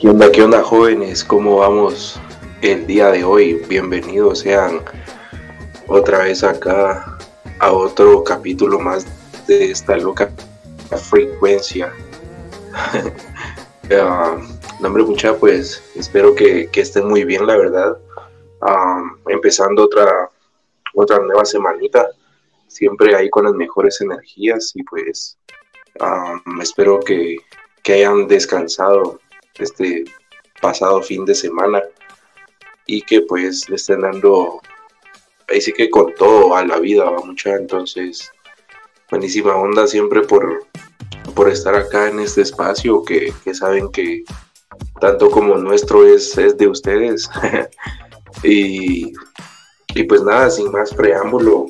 ¿Qué onda, qué onda jóvenes? ¿Cómo vamos el día de hoy? Bienvenidos sean otra vez acá a otro capítulo más de esta loca frecuencia. uh, nombre mucha, pues espero que, estén muy bien, la verdad. Ah, empezando otra, otra nueva semanita, siempre ahí con las mejores energías y pues ah, espero que, que hayan descansado este pasado fin de semana y que pues le estén dando ahí sí que con todo a la vida mucha entonces buenísima onda siempre por por estar acá en este espacio que, saben que tanto como nuestro es, es de ustedes y, y, pues nada sin más preámbulo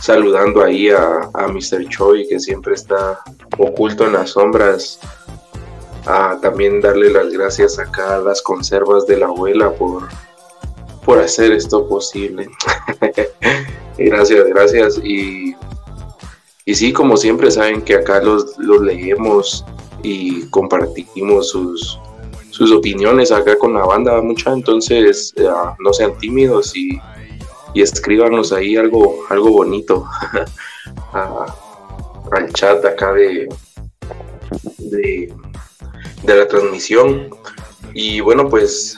saludando ahí a, a Mr. Choi que siempre está oculto en las sombras también darle las gracias acá a las conservas de la abuela por, por hacer esto posible. gracias, gracias. Y, y sí, como siempre saben que acá los, los leemos y compartimos sus, sus opiniones acá con la banda mucha, entonces eh, no sean tímidos y, y, escríbanos ahí algo, algo bonito al chat acá de de la transmisión. Y bueno, pues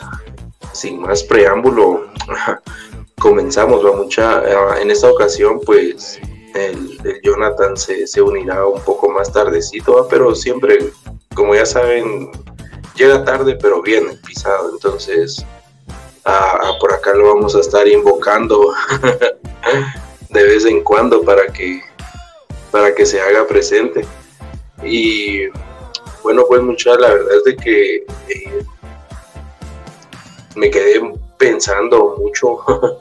sin más preámbulo, comenzamos, va mucha. Eh, en esta ocasión, pues el, Jonathan se, se, unirá un poco más tardecito, pero siempre, como ya saben, llega tarde, pero bien pisado. Entonces, por acá lo vamos a estar invocando de vez en cuando para que, para que se haga presente. Y bueno, pues mucha, la verdad es de que eh, me quedé pensando mucho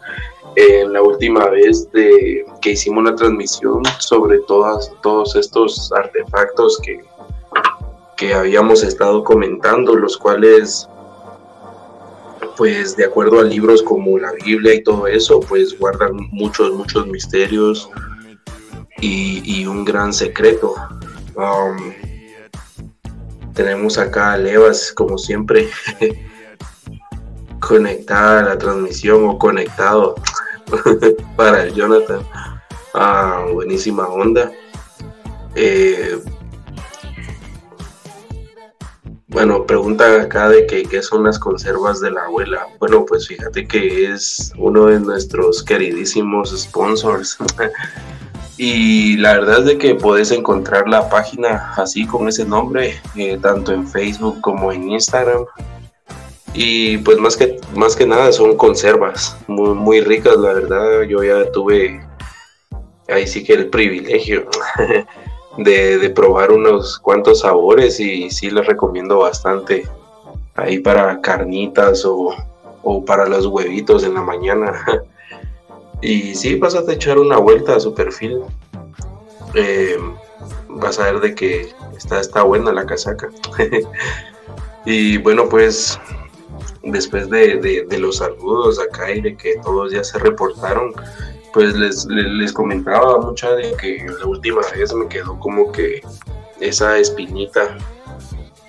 en la última vez de que hicimos una transmisión sobre todas, todos estos artefactos que, que habíamos estado comentando, los cuales pues de acuerdo a libros como la Biblia y todo eso, pues guardan muchos, muchos misterios y, un gran secreto. Um, tenemos acá a Levas, como siempre, conectada a la transmisión o conectado para el Jonathan. Ah, buenísima onda. Eh, bueno, pregunta acá de que, qué son las conservas de la abuela. Bueno, pues fíjate que es uno de nuestros queridísimos sponsors. Y la verdad es de que puedes encontrar la página así con ese nombre, eh, tanto en Facebook como en Instagram. Y pues más que, más que nada son conservas, muy, muy ricas, la verdad. Yo ya tuve ahí sí que el privilegio de, de probar unos cuantos sabores y sí les recomiendo bastante ahí para carnitas o, o para los huevitos en la mañana. Y sí, vas a echar una vuelta a su perfil. Eh, vas a ver de que está, está buena la casaca. y bueno, pues después de, los saludos acá y de que todos ya se reportaron, pues les, les, comentaba mucha de que la última vez me quedó como que esa espinita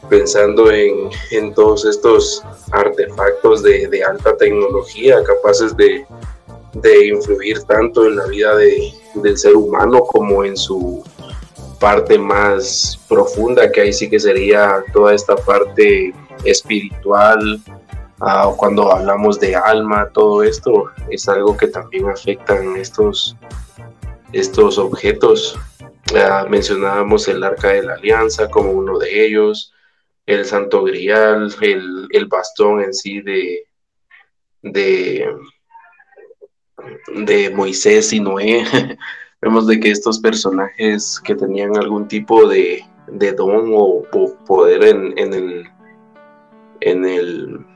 pensando en, todos estos artefactos de alta tecnología capaces de, de influir tanto en la vida de, del ser humano como en su parte más profunda, que ahí sí que sería toda esta parte espiritual, uh, cuando hablamos de alma, todo esto es algo que también afectan estos, estos objetos. Uh, mencionábamos el arca de la alianza como uno de ellos, el santo grial, el, el bastón en sí de, de de Moisés y Noé, vemos de que estos personajes que tenían algún tipo de, don o, poder en, el en el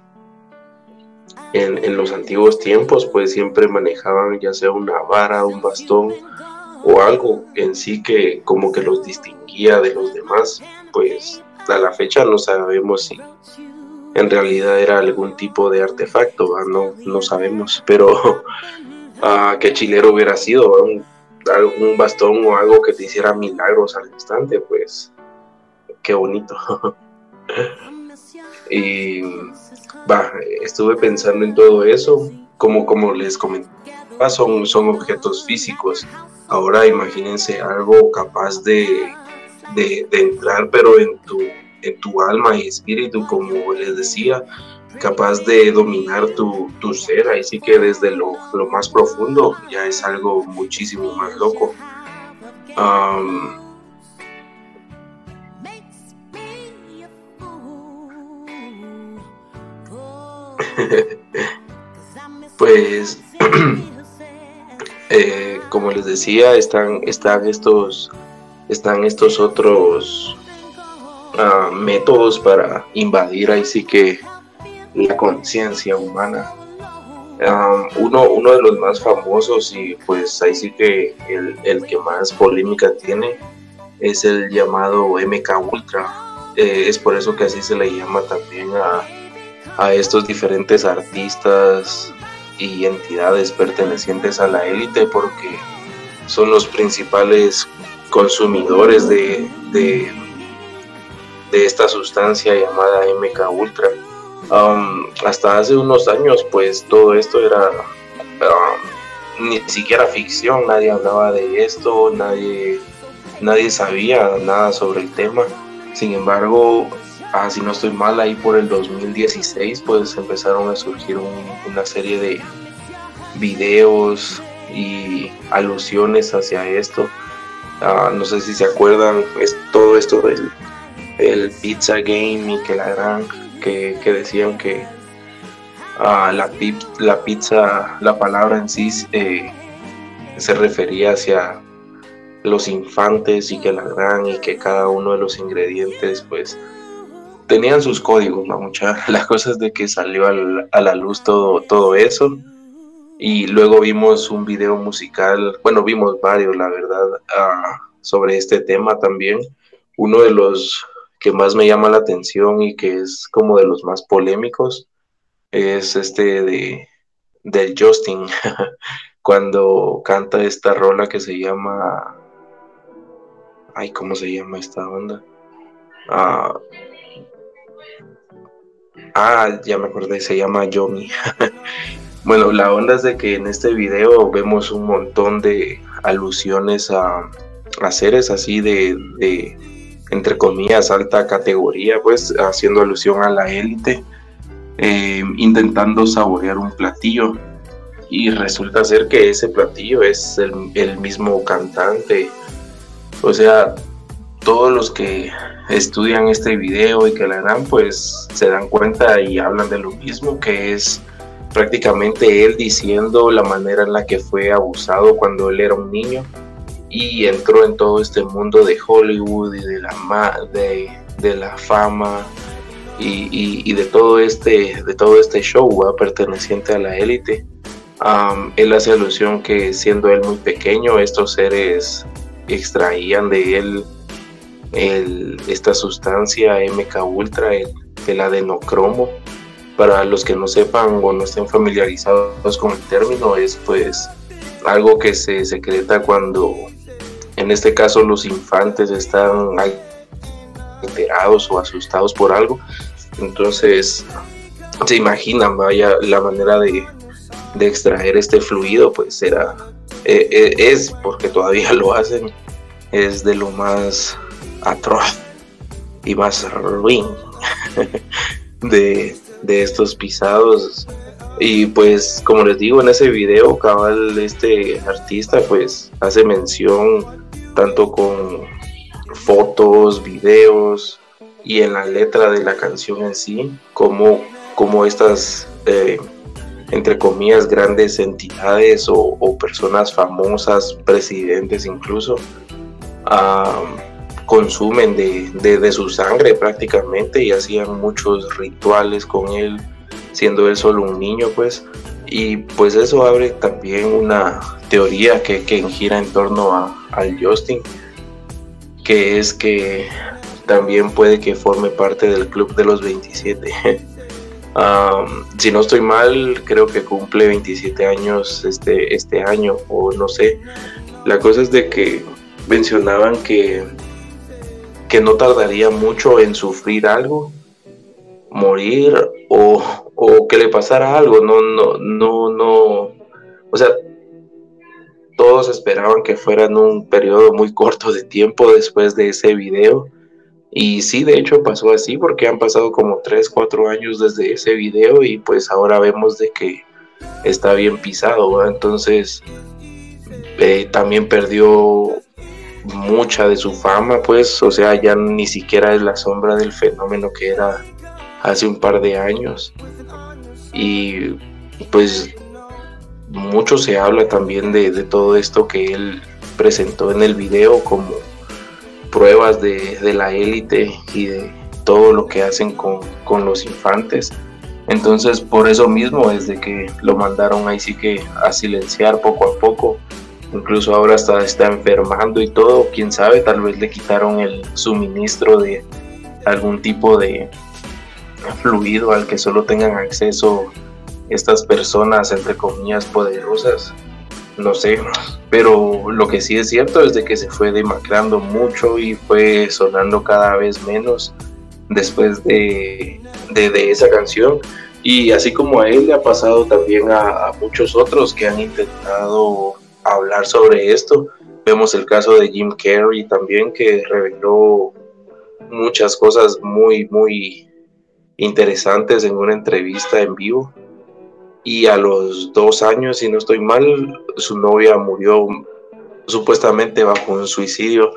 en, los antiguos tiempos pues siempre manejaban ya sea una vara, un bastón o algo en sí que como que los distinguía de los demás pues a la fecha no sabemos si en realidad era algún tipo de artefacto, no, no sabemos, pero uh, qué chilero hubiera sido, un, bastón o algo que te hiciera milagros al instante, pues qué bonito. y va, estuve pensando en todo eso, como, como les comentaba, son, son objetos físicos. Ahora imagínense algo capaz de, de, entrar, pero en tu, en tu alma y espíritu, como les decía, capaz de dominar tu, tu ser, ahí sí que desde lo, lo, más profundo ya es algo muchísimo más loco. pues, eh, como les decía, están, están estos, están estos otros ah, métodos para invadir ahí sí que la conciencia humana. uno, uno de los más famosos y pues ahí sí que el, el que más polémica tiene es el llamado MK Ultra. Eh, es por eso que así se le llama también a, a estos diferentes artistas y entidades pertenecientes a la élite porque son los principales consumidores de, de, esta sustancia llamada MK Ultra. Um, hasta hace unos años pues todo esto era ni siquiera ficción, nadie hablaba de esto, nadie, nadie sabía nada sobre el tema. Sin embargo, ah, si no estoy mal, ahí por el 2016, pues empezaron a surgir una serie de videos y alusiones hacia esto. Ah, no sé si se acuerdan, es todo esto del el Pizza Game y que la gran, que, decían que ah, la, la pizza, la palabra en sí eh, se refería hacia los infantes y que la gran y que cada uno de los ingredientes pues tenían sus códigos, ¿no? Mucha, las cosas de que salió a la luz todo, todo eso. Y luego vimos un video musical, bueno, vimos varios, la verdad, ah, sobre este tema también. Uno de los que más me llama la atención y que es como de los más polémicos es este de del Justin, cuando canta esta rola que se llama... Ay, ¿cómo se llama esta onda? Ah, Ah, ya me acordé, se llama Yomi. bueno, la onda es de que en este video vemos un montón de alusiones a, a seres así de, de, entre comillas, alta categoría, pues haciendo alusión a la élite, eh, intentando saborear un platillo. Y resulta ser que ese platillo es el, mismo cantante. O sea, todos los que estudian este video y que la dan, pues se dan cuenta y hablan de lo mismo, que es prácticamente él diciendo la manera en la que fue abusado cuando él era un niño y entró en todo este mundo de Hollywood y de la, de, de la fama y, de todo este de todo este show perteneciente a la élite. él hace alusión que siendo él muy pequeño, estos seres extraían de él esta sustancia MK Ultra, el, el adenocromo. Para los que no sepan o no estén familiarizados con el término, es pues algo que se secreta cuando, en este caso, los infantes están alterados o asustados por algo. Entonces, se imaginan, vaya, la manera de, de extraer este fluido, pues era, eh, eh, es, porque todavía lo hacen, es de lo más atroz y más ruin de, estos pisados. Y pues como les digo en ese video, cabal, este artista pues hace mención tanto con fotos, videos y en la letra de la canción en sí, como, como estas, eh, entre comillas, grandes entidades o, personas famosas, presidentes incluso, consumen de, su sangre prácticamente y hacían muchos rituales con él, siendo él solo un niño, pues. Y pues eso abre también una teoría que, gira en torno a, al Justin, que es que también puede que forme parte del club de los 27. si no estoy mal, creo que cumple 27 años este, este año, o no sé. La cosa es de que mencionaban que que no tardaría mucho en sufrir algo morir o, o que le pasara algo, no, no, no, no, o sea, todos esperaban que fuera en un periodo muy corto de tiempo después de ese video. Y sí, de hecho pasó así porque han pasado como 3, 4 años desde ese video y pues ahora vemos de que está bien pisado. Entonces eh, también perdió mucha de su fama, pues, o sea, ya ni siquiera es la sombra del fenómeno que era hace un par de años. Y pues mucho se habla también de, todo esto que él presentó en el video como pruebas de, la élite y de todo lo que hacen con, los infantes. Entonces por eso mismo desde que lo mandaron ahí sí que a silenciar poco a poco. Incluso ahora está, está enfermando y todo, quién sabe, tal vez le quitaron el suministro de algún tipo de fluido al que solo tengan acceso estas personas, entre comillas, poderosas, no sé, pero lo que sí es cierto es de que se fue demacrando mucho y fue sonando cada vez menos después de, de, esa canción. Y así como a él le ha pasado también a, a, muchos otros que han intentado hablar sobre esto. Vemos el caso de Jim Carrey también que reveló muchas cosas muy, muy interesantes en una entrevista en vivo y a los dos años, si no estoy mal, su novia murió supuestamente bajo un suicidio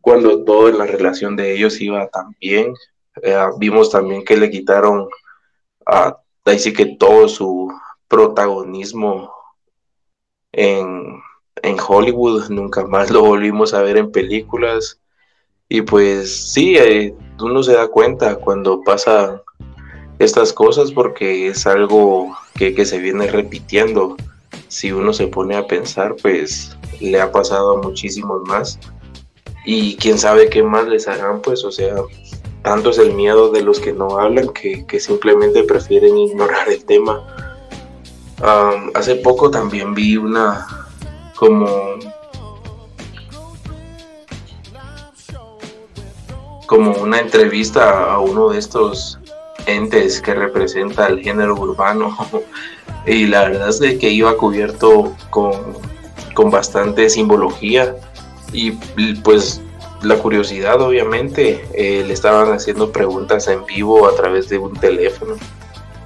cuando todo en la relación de ellos iba tan bien. Eh, vimos también que le quitaron a, sí que todo su protagonismo en, en Hollywood, nunca más lo volvimos a ver en películas. Y pues sí, eh, uno se da cuenta cuando pasa estas cosas porque es algo que, se viene repitiendo. Si uno se pone a pensar, pues le ha pasado a muchísimos más. Y quién sabe qué más les harán, pues, o sea, tanto es el miedo de los que no hablan que, simplemente prefieren ignorar el tema. hace poco también vi una como como una entrevista a uno de estos entes que representa el género urbano. Y la verdad es que iba cubierto con, con bastante simbología. Y pues la curiosidad obviamente eh, le estaban haciendo preguntas en vivo a través de un teléfono.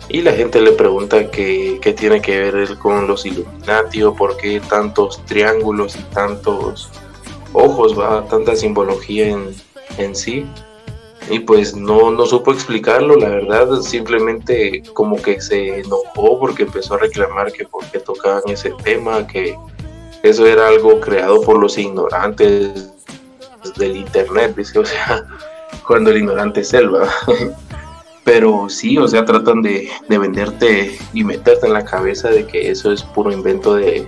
Y la gente le pregunta qué, qué tiene que ver con los Illuminati o por qué tantos triángulos y tantos ojos, va tanta simbología en, en sí y pues no, no supo explicarlo, la verdad, simplemente como que se enojó porque empezó a reclamar que por qué tocaban ese tema, que eso era algo creado por los ignorantes del internet, dice, o sea, cuando el ignorante es él, Pero sí, o sea, tratan de, de, venderte y meterte en la cabeza de que eso es puro invento de,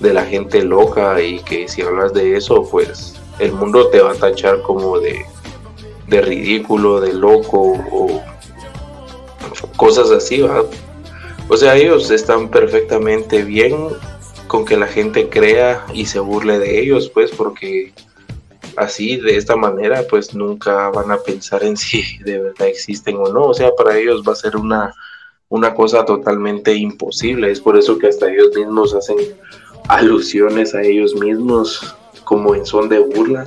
de la gente loca y que si hablas de eso, pues el mundo te va a tachar como de de ridículo, de loco o cosas así, ¿verdad? O sea, ellos están perfectamente bien con que la gente crea y se burle de ellos, pues porque así, de esta manera, pues nunca van a pensar en si de verdad existen o no. O sea, para ellos va a ser una, una cosa totalmente imposible. Es por eso que hasta ellos mismos hacen alusiones a ellos mismos como en son de burla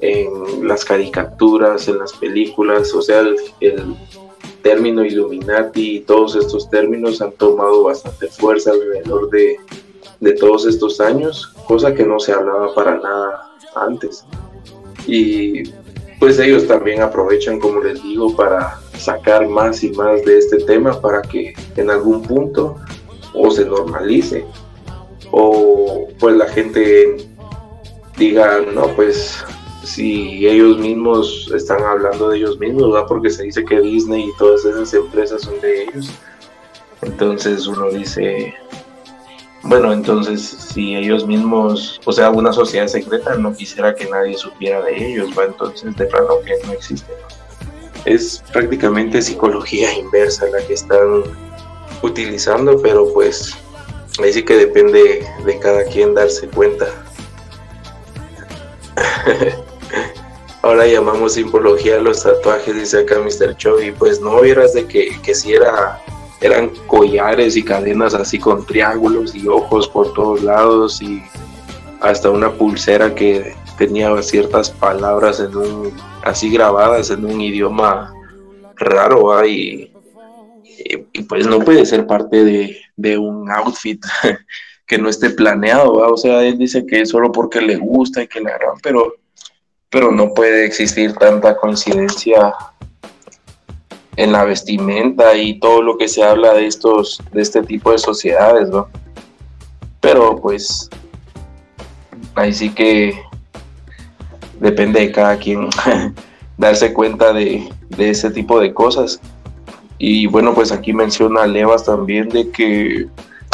en las caricaturas, en las películas, o sea, el, término Illuminati y todos estos términos han tomado bastante fuerza alrededor de, de todos estos años, cosa que no se hablaba para nada antes. Y pues ellos también aprovechan, como les digo, para sacar más y más de este tema para que en algún punto o se normalice o pues la gente diga, no, pues si ellos mismos están hablando de ellos mismos, ¿verdad? Porque se dice que Disney y todas esas empresas son de ellos. Entonces uno dice, bueno, entonces si ellos mismos, o sea, una sociedad secreta no quisiera que nadie supiera de ellos, ¿va? Entonces de plano que no existe. Es prácticamente psicología inversa la que están utilizando, pero pues ahí que depende de cada quien darse cuenta. ahora llamamos simbología a los tatuajes, dice acá Mr. Chovy. Pues no vieras de que, que si era, eran collares y cadenas así con triángulos y ojos por todos lados y hasta una pulsera que tenía ciertas palabras en un, así grabadas en un idioma raro y, y, pues no puede ser parte de, de un outfit que no esté planeado, o sea, él dice que es solo porque le gusta y que le agarran, pero, pero no puede existir tanta coincidencia en la vestimenta y todo lo que se habla de estos, de este tipo de sociedades, ¿no? Pero pues ahí sí que depende de cada quien darse cuenta de, de ese tipo de cosas. Y bueno, pues aquí menciona Levas también de que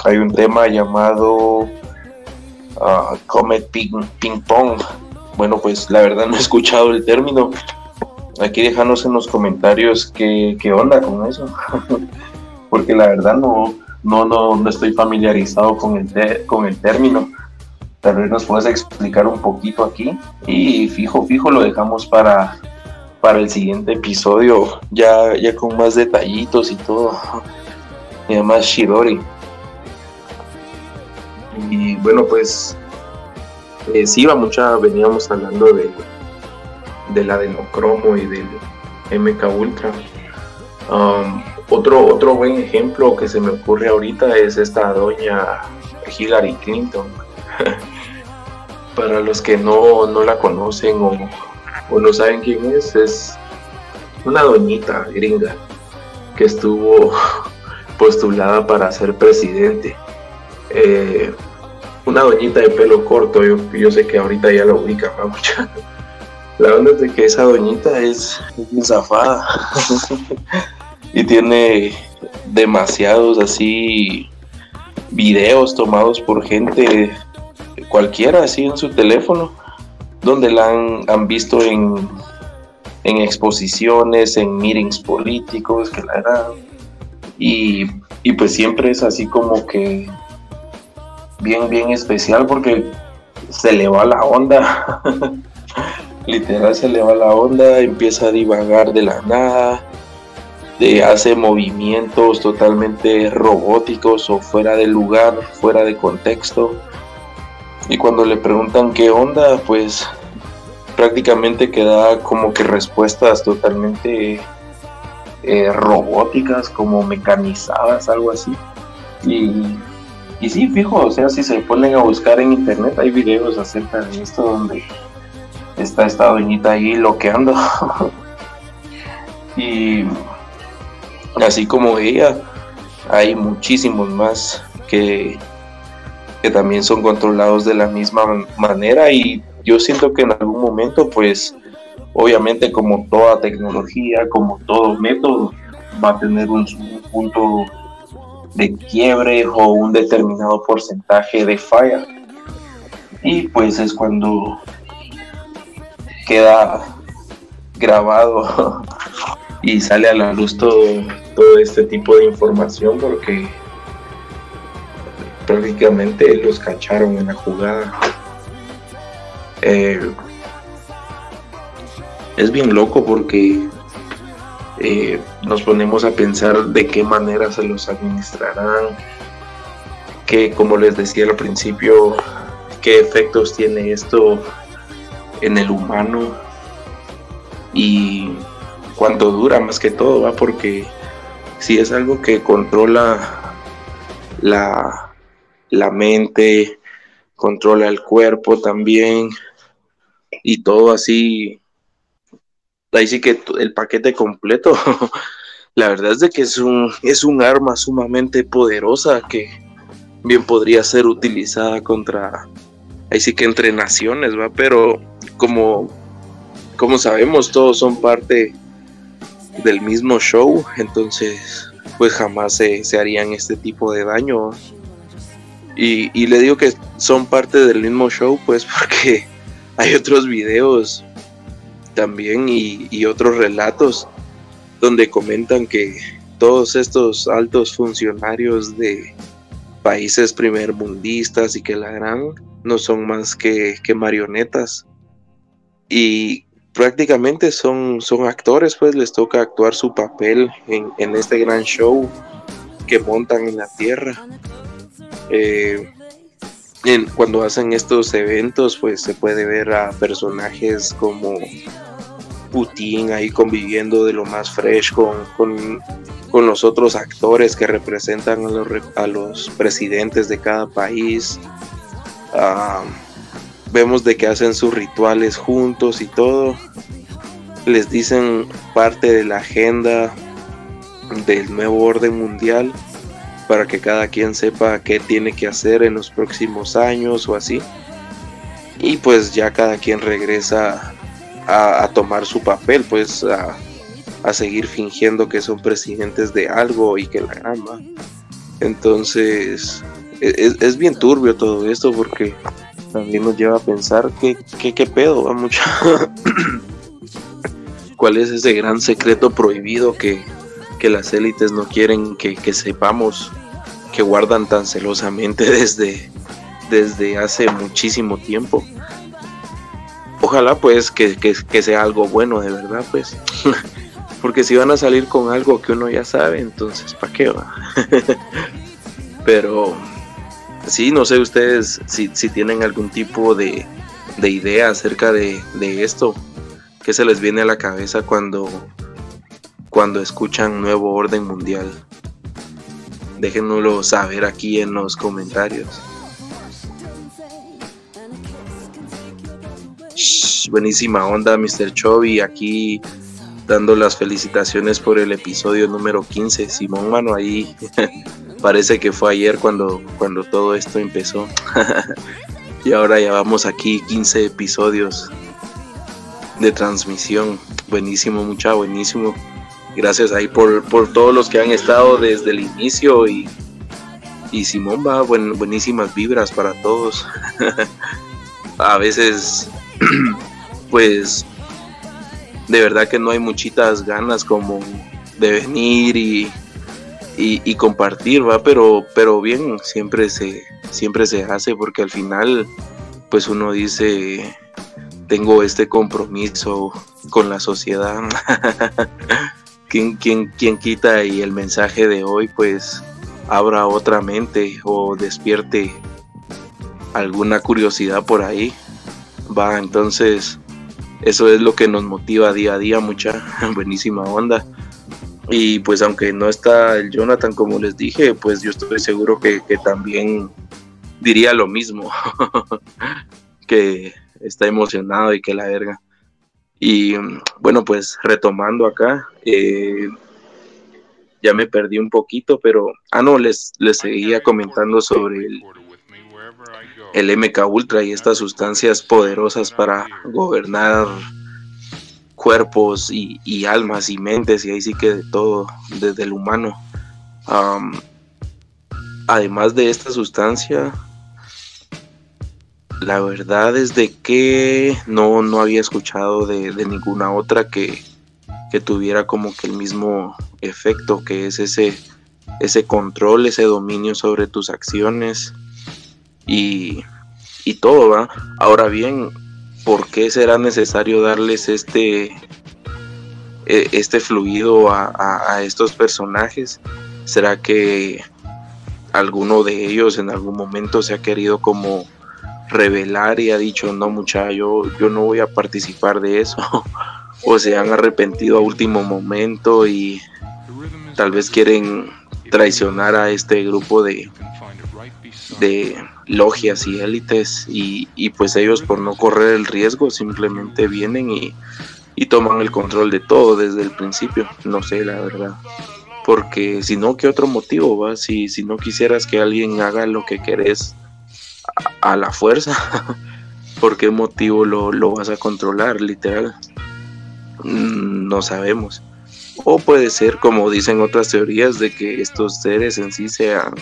hay un tema llamado uh, Comet Ping, Ping Pong. Bueno, pues la verdad no he escuchado el término. Aquí déjanos en los comentarios qué, qué onda con eso. Porque la verdad no, no, no, no estoy familiarizado con el, con el término. Tal vez nos puedes explicar un poquito aquí. Y fijo, fijo, lo dejamos para, para el siguiente episodio, ya, ya con más detallitos y todo. Y además Shirori. Y bueno, pues eh, sí, va mucha, veníamos hablando de, de la Denocromo y del MK Ultra. Um, otro, otro buen ejemplo que se me ocurre ahorita es esta doña Hillary Clinton. Para los que no, no la conocen o, o, no saben quién es, es una doñita gringa que estuvo postulada para ser presidente. Eh, una doñita de pelo corto, yo, yo sé que ahorita ya la ubica mucha. La onda es de que esa doñita es, es zafada. Y tiene demasiados así videos tomados por gente cualquiera así en su teléfono donde la han, han visto en, en exposiciones, en meetings políticos que la eran y, y pues siempre es así como que bien, bien especial porque se le va la onda. Literal se le va la onda, empieza a divagar de la nada, hace movimientos totalmente robóticos o fuera de lugar, fuera de contexto. Y cuando le preguntan qué onda, pues prácticamente queda como que respuestas totalmente eh, robóticas, como mecanizadas, algo así. Y y sí, fijo, o sea, si se ponen a buscar en internet, hay videos acerca de esto donde está esta doñita ahí loqueando. y así como ella, hay muchísimos más que, que también son controlados de la misma manera y yo siento que en algún momento, pues, obviamente como toda tecnología, como todo método, va a tener un punto de quiebre o un determinado porcentaje de falla. Y pues es cuando queda grabado y sale a la luz todo, todo este tipo de información porque prácticamente los cacharon en la jugada. Eh, es bien loco porque eh, nos ponemos a pensar de qué manera se los administrarán, que como les decía al principio, qué efectos tiene esto en el humano y cuánto dura más que todo, ¿va? porque si es algo que controla la, la mente, controla el cuerpo también y todo así ahí sí que el paquete completo, la verdad es de que es un, es un arma sumamente poderosa que bien podría ser utilizada contra, ahí sí que entre naciones, ¿va? Pero como, como sabemos, todos son parte del mismo show, entonces pues jamás se, harían este tipo de daño. Y, y le digo que son parte del mismo show, pues porque hay otros videos también y, otros relatos donde comentan que todos estos altos funcionarios de países primermundistas y que la gran no son más que, marionetas y prácticamente son, son actores, pues les toca actuar su papel en, en este gran show que montan en la tierra. Eh, cuando hacen estos eventos, pues se puede ver a personajes como Putin ahí conviviendo de lo más fresh con, con, los otros actores que representan a los, presidentes de cada país. Ah, vemos de que hacen sus rituales juntos y todo. Les dicen parte de la agenda del nuevo orden mundial para que cada quien sepa qué tiene que hacer en los próximos años o así. Y pues ya cada quien regresa a, tomar su papel, pues a, seguir fingiendo que son presidentes de algo y que la ama. Entonces e, es, bien turbio todo esto porque también nos lleva a pensar que, qué pedo, va mucho. ¿Cuál es ese gran secreto prohibido que, que las élites no quieren que, sepamos, que guardan tan celosamente desde, desde hace muchísimo tiempo. Ojalá pues que, sea algo bueno de verdad pues. Porque si van a salir con algo que uno ya sabe, entonces ¿para qué va? Pero sí, no sé ustedes si, tienen algún tipo de, de idea acerca de, de esto. que se les viene a la cabeza cuando cuando escuchan Nuevo Orden Mundial. Déjenoslo saber aquí en los comentarios. buenísima onda, Mr. Chovy, aquí dando las felicitaciones por el episodio número 15. Simón, mano, ahí parece que fue ayer cuando, cuando todo esto empezó. y ahora ya vamos aquí 15 episodios de transmisión. Buenísimo, mucha, buenísimo gracias ahí por, todos los que han estado desde el inicio y, y Simón va, buenísimas vibras para todos. a veces, pues, de verdad que no hay muchitas ganas como de venir y, y, compartir, va, pero, pero bien, siempre se, siempre se hace porque al final, pues uno dice, tengo este compromiso con la sociedad. ¿Quién, quita y el mensaje de hoy pues abra otra mente o despierte alguna curiosidad por ahí? Va, entonces eso es lo que nos motiva día a día, mucha buenísima onda. Y pues aunque no está el Jonathan como les dije, pues yo estoy seguro que, que también diría lo mismo, que está emocionado y que la verga. Y bueno, pues retomando acá, eh, ya me perdí un poquito, pero, ah, no, les, les seguía comentando sobre el, el MK Ultra y estas sustancias poderosas para gobernar cuerpos y, almas y mentes, y ahí sí que de todo, desde el humano. además de esta sustancia, la verdad es de que no, no había escuchado de, ninguna otra que, tuviera como que el mismo efecto, que es ese, ese control, ese dominio sobre tus acciones y, todo, ¿va? Ahora bien, ¿por qué será necesario darles este, e, este fluido a, a estos personajes? ¿Será que alguno de ellos en algún momento se ha querido como revelar y ha dicho, no muchacho, yo, yo no voy a participar de eso. o se han arrepentido a último momento y tal vez quieren traicionar a este grupo de, de logias y élites y, pues ellos por no correr el riesgo simplemente vienen y, y toman el control de todo desde el principio. No sé, la verdad. Porque si no, ¿qué otro motivo va? Si, si no quisieras que alguien haga lo que querés a la fuerza. ¿Por qué motivo lo, vas a controlar, literal? Mm, no sabemos. O puede ser, como dicen otras teorías, de que estos seres en sí sean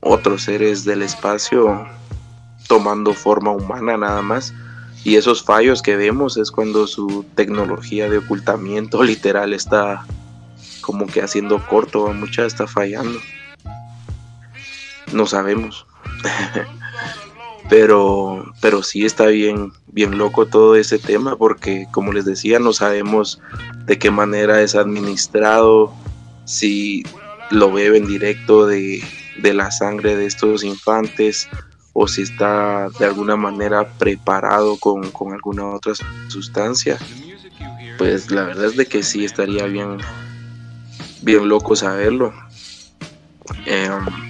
otros seres del espacio tomando forma humana nada más. Y esos fallos que vemos es cuando su tecnología de ocultamiento literal está como que haciendo corto, mucha está fallando. No sabemos. pero, pero sí está bien, bien loco todo ese tema porque como les decía no sabemos de qué manera es administrado, si lo beben directo de, de la sangre de estos infantes o si está de alguna manera preparado con, con alguna otra sustancia. Pues la verdad es de que sí estaría bien, bien loco saberlo. Em,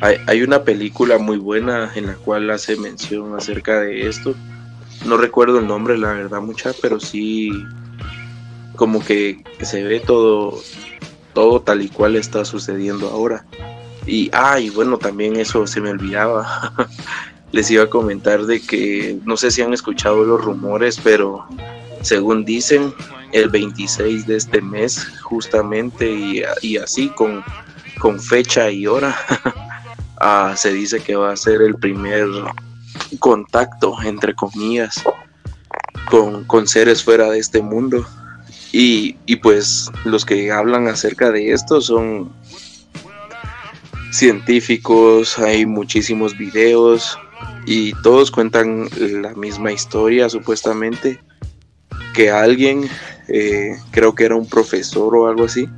hay, una película muy buena en la cual hace mención acerca de esto. No recuerdo el nombre, la verdad, mucha, pero sí como que se ve todo, todo tal y cual está sucediendo ahora. Y, ah, bueno, también eso se me olvidaba. Les iba a comentar de que no sé si han escuchado los rumores, pero según dicen, el 26 de este mes, justamente, y, así con, fecha y hora, ah, se dice que va a ser el primer contacto, entre comillas, con, con seres fuera de este mundo. Y, y, pues los que hablan acerca de esto son científicos, hay muchísimos videos y todos cuentan la misma historia supuestamente que alguien, eh, creo que era un profesor o algo así,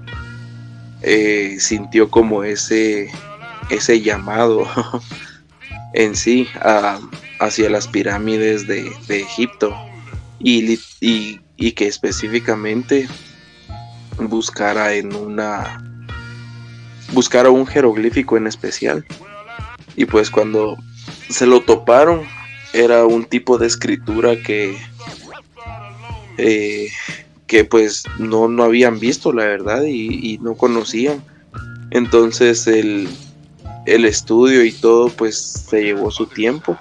eh, sintió como ese, ese llamado en sí hacia las pirámides de, Egipto y, que específicamente buscara en una buscara un jeroglífico en especial. Y pues cuando se lo toparon, era un tipo de escritura que, eh, que pues no, no habían visto, la verdad, y, no conocían. Entonces el, el estudio y todo pues se llevó su tiempo.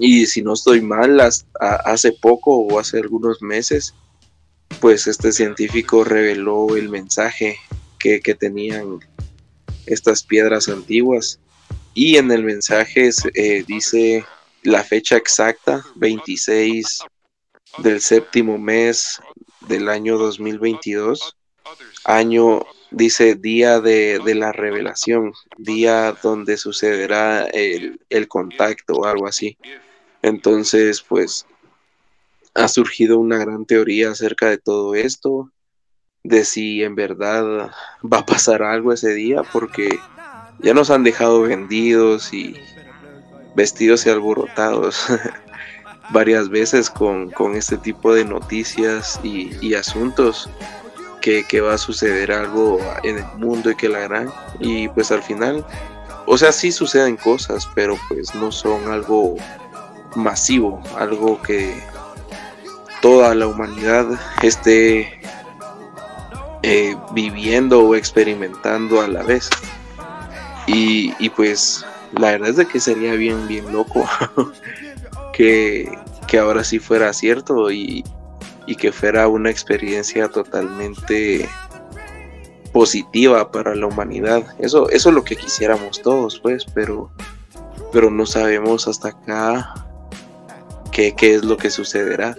Y si no estoy mal, hace poco o hace algunos meses, pues este científico reveló el mensaje que, tenían estas piedras antiguas. Y en el mensaje eh, dice la fecha exacta, 26 del séptimo mes del año 2022. Año, dice día de, la revelación, día donde sucederá el, el contacto o algo así. Entonces, pues, ha surgido una gran teoría acerca de todo esto de si en verdad va a pasar algo ese día, porque ya nos han dejado vendidos y vestidos y alborotados varias veces con, este tipo de noticias y, asuntos que, va a suceder algo en el mundo y que la harán y pues al final o sea sí suceden cosas pero pues no son algo masivo algo que toda la humanidad esté eh, viviendo o experimentando a la vez. Y, pues la verdad es de que sería bien, bien loco que, ahora sí fuera cierto y, que fuera una experiencia totalmente positiva para la humanidad. Eso, eso es lo que quisiéramos todos, pues, pero, pero no sabemos hasta acá qué, qué es lo que sucederá.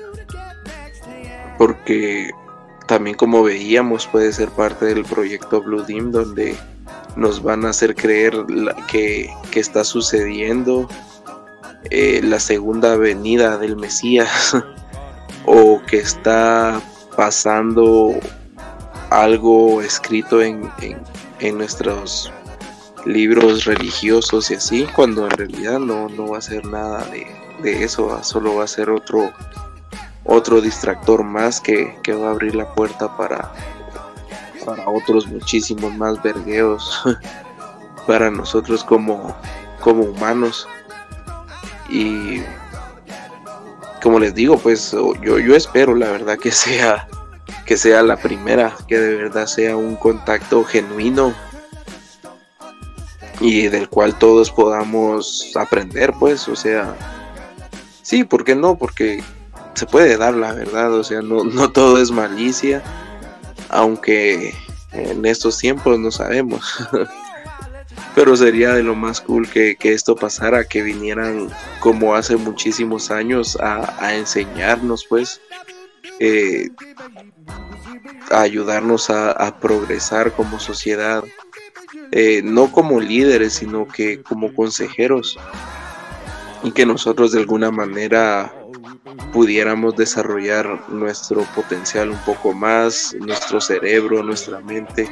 Porque también como veíamos puede ser parte del proyecto Blue Dim donde nos van a hacer creer que, está sucediendo eh, la segunda venida del Mesías o que está pasando algo escrito en, nuestros libros religiosos y así, cuando en realidad no, no va a ser nada de, de eso, solo va a ser otro otro distractor más que, va a abrir la puerta para, para otros muchísimos más vergueos para nosotros como, como humanos. Y como les digo, pues yo, yo espero la verdad que sea que sea la primera, que de verdad sea un contacto genuino y del cual todos podamos aprender, pues, o sea, sí, ¿por qué no? Porque se puede dar la verdad, o sea, no, no todo es malicia, aunque en estos tiempos no sabemos. Pero sería de lo más cool que, esto pasara, que vinieran como hace muchísimos años a, enseñarnos, pues, eh, a ayudarnos a, progresar como sociedad. Eh, no como líderes, sino que como consejeros, y que nosotros de alguna manera pudiéramos desarrollar nuestro potencial un poco más, nuestro cerebro, nuestra mente,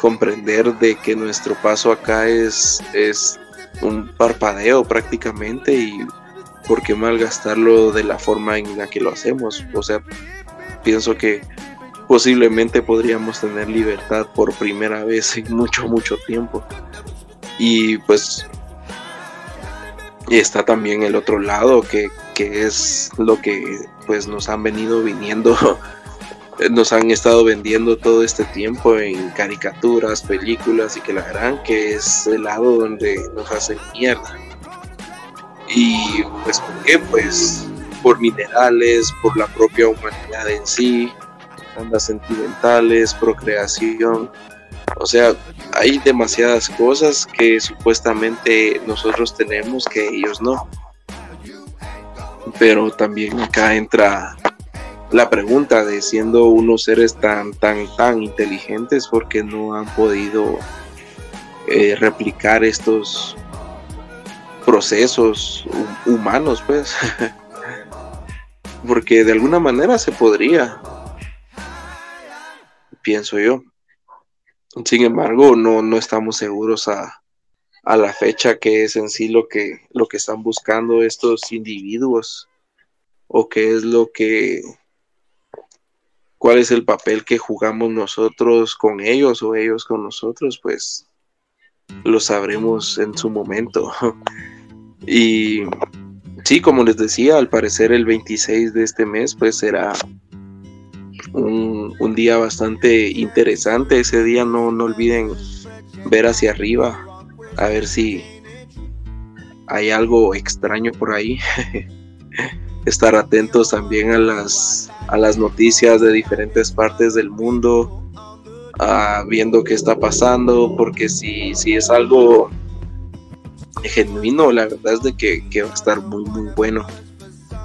comprender de que nuestro paso acá es, es un parpadeo prácticamente y por qué malgastarlo de la forma en la que lo hacemos. O sea, pienso que posiblemente podríamos tener libertad por primera vez en mucho, mucho tiempo. Y pues está también el otro lado que, que es lo que pues nos han venido viniendo nos han estado vendiendo todo este tiempo en caricaturas, películas y que la gran que es el lado donde nos hacen mierda. Y pues ¿por qué? Pues por minerales, por la propia humanidad en sí, ondas sentimentales, procreación. O sea, hay demasiadas cosas que supuestamente nosotros tenemos que ellos no. Pero también acá entra la pregunta de siendo unos seres tan, tan, tan inteligentes, porque no han podido eh, replicar estos procesos humanos, pues. porque de alguna manera se podría, pienso yo. Sin embargo, no, no estamos seguros a, a la fecha que es en sí lo que, lo que están buscando estos individuos o qué es lo que cuál es el papel que jugamos nosotros con ellos o ellos con nosotros, pues lo sabremos en su momento. y sí, como les decía, al parecer el 26 de este mes, pues será un, un día bastante interesante. Ese día no, no olviden ver hacia arriba, a ver si hay algo extraño por ahí. Estar atentos también a las a las noticias de diferentes partes del mundo, viendo qué está pasando, porque si, si es algo genuino, la verdad es de que, va a estar muy, muy bueno.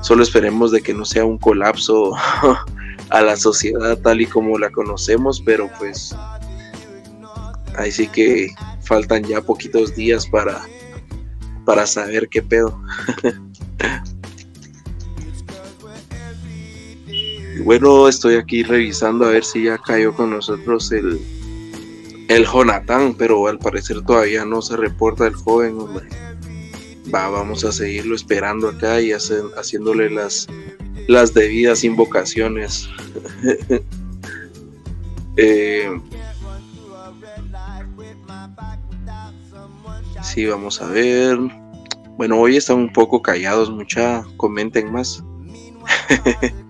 Solo esperemos de que no sea un colapso a la sociedad tal y como la conocemos, pero pues ahí sí que faltan ya poquitos días para, para saber qué pedo. bueno, estoy aquí revisando a ver si ya cayó con nosotros el, el Jonathan, pero al parecer todavía no se reporta el joven, hombre. Va, vamos a seguirlo esperando acá y haciéndole las, las debidas invocaciones. eh, sí, vamos a ver. Bueno, hoy están un poco callados, mucha. Comenten más.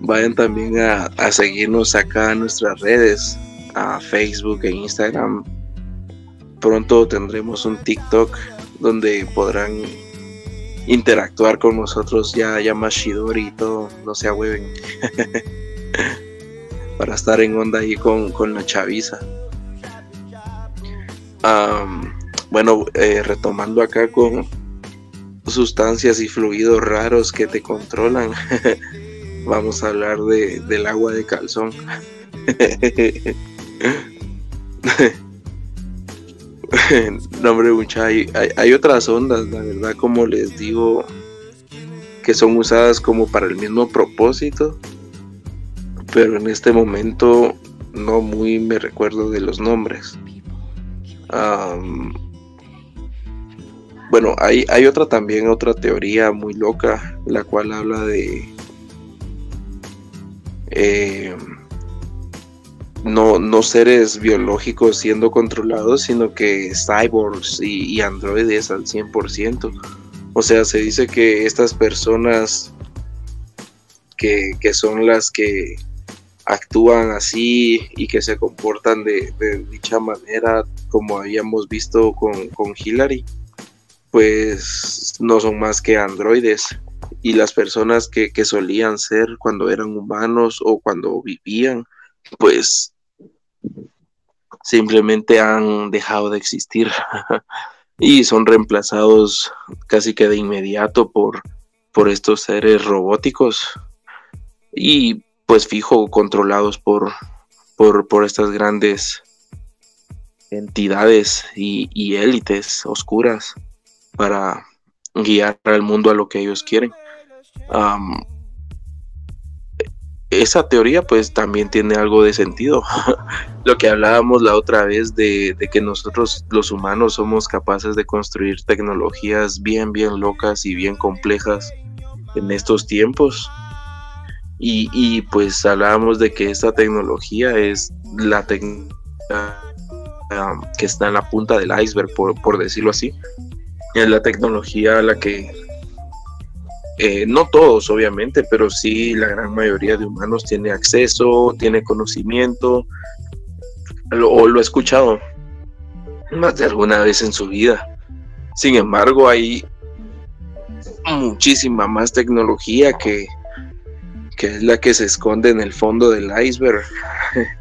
Vayan también a, seguirnos acá en nuestras redes, a Facebook e Instagram. Pronto tendremos un TikTok donde podrán interactuar con nosotros ya, ya Shidori y todo, no se ahueven. Para estar en onda ahí con, la chaviza. bueno, eh, retomando acá con sustancias y fluidos raros que te controlan. vamos a hablar de, del agua de calzón. no, hombre, mucha, hay, hay, otras ondas, la verdad, como les digo, que son usadas como para el mismo propósito, pero en este momento no muy me recuerdo de los nombres. bueno, hay, hay otra también, otra teoría muy loca, la cual habla de eh, no, no seres biológicos siendo controlados, sino que cyborgs y, androides al 100%. O sea, se dice que estas personas que, son las que actúan así y que se comportan de, dicha manera, como habíamos visto con, con Hillary, pues no son más que androides y las personas que, solían ser cuando eran humanos o cuando vivían, pues simplemente han dejado de existir y son reemplazados casi que de inmediato por, por estos seres robóticos y pues fijo controlados por, por, por estas grandes entidades y, élites oscuras para guiar al mundo a lo que ellos quieren. esa teoría pues también tiene algo de sentido. lo que hablábamos la otra vez de, que nosotros los humanos somos capaces de construir tecnologías bien, bien locas y bien complejas en estos tiempos. Y, pues hablábamos de que esta tecnología es la tecnología que está en la punta del iceberg, por, decirlo así. Es la tecnología a la que, eh, no todos obviamente, pero sí la gran mayoría de humanos tiene acceso, tiene conocimiento, o lo ha escuchado más de alguna vez en su vida. Sin embargo, hay muchísima más tecnología que, que es la que se esconde en el fondo del iceberg.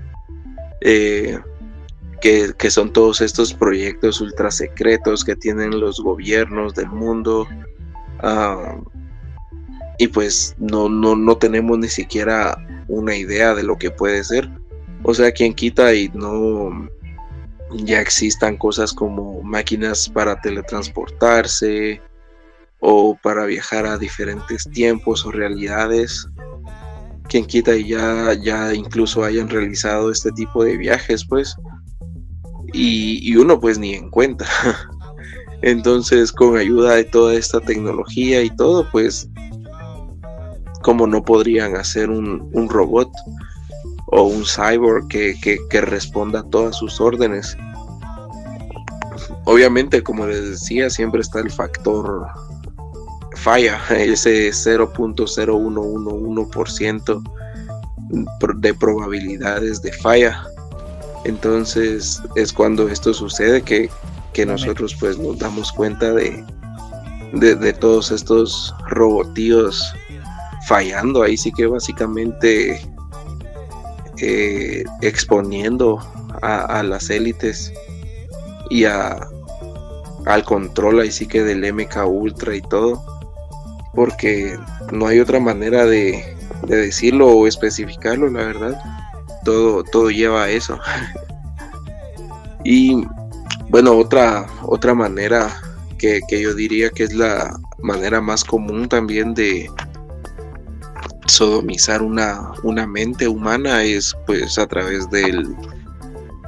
Eh, que, son todos estos proyectos ultra secretos que tienen los gobiernos del mundo. Ah, y pues no, no, no tenemos ni siquiera una idea de lo que puede ser. O sea, quien quita y no ya existan cosas como máquinas para teletransportarse o para viajar a diferentes tiempos o realidades quien quita y ya, ya incluso hayan realizado este tipo de viajes, pues, y, uno pues ni en cuenta. Entonces, con ayuda de toda esta tecnología y todo, pues, como no podrían hacer un, robot o un cyborg que, que, responda a todas sus órdenes. Obviamente, como les decía, siempre está el factor falla, ese 0.0111% de probabilidades de falla. Entonces es cuando esto sucede que, nosotros pues nos damos cuenta de, de, todos estos robotíos fallando. Ahí sí que básicamente eh, exponiendo a, las élites y a, al control ahí sí que del MK Ultra y todo porque no hay otra manera de, decirlo o especificarlo, la verdad. Todo, todo lleva a eso. y bueno, otra, otra manera que, yo diría que es la manera más común también de sodomizar una, una mente humana es pues a través del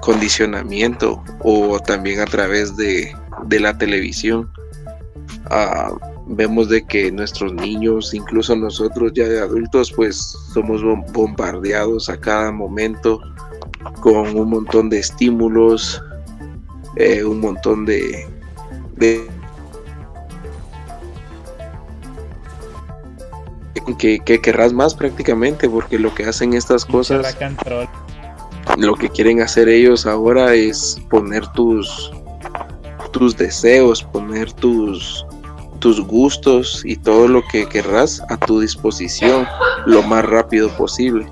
condicionamiento o también a través de, la televisión. Ah, vemos de que nuestros niños, incluso nosotros ya de adultos, pues somos bombardeados a cada momento con un montón de estímulos, eh, un montón de, que, que, querrás más prácticamente, porque lo que hacen estas cosas, lo que quieren hacer ellos ahora es poner tus, tus deseos, poner tus, tus gustos y todo lo que querrás a tu disposición lo más rápido posible.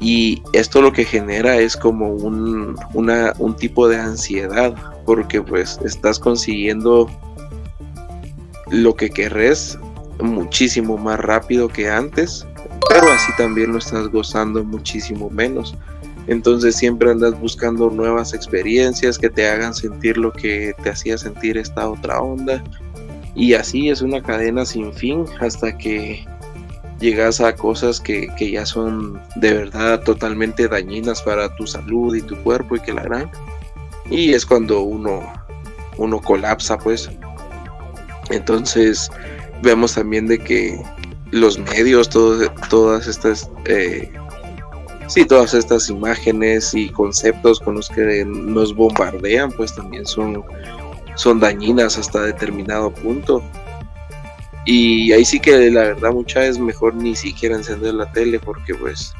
Y esto lo que genera es como un, un tipo de ansiedad, porque pues estás consiguiendo lo que querés muchísimo más rápido que antes, pero así también lo estás gozando muchísimo menos. Entonces siempre andas buscando nuevas experiencias que te hagan sentir lo que te hacía sentir esta otra onda y así es una cadena sin fin hasta que llegas a cosas que, ya son de verdad totalmente dañinas para tu salud y tu cuerpo y que la harán. Y es cuando uno, uno colapsa, pues. Entonces vemos también de que los medios, todas estas, eh, sí, todas estas imágenes y conceptos con los que nos bombardean, pues también son son dañinas hasta determinado punto. Y ahí sí que la verdad muchas veces mejor ni siquiera encender la tele porque pues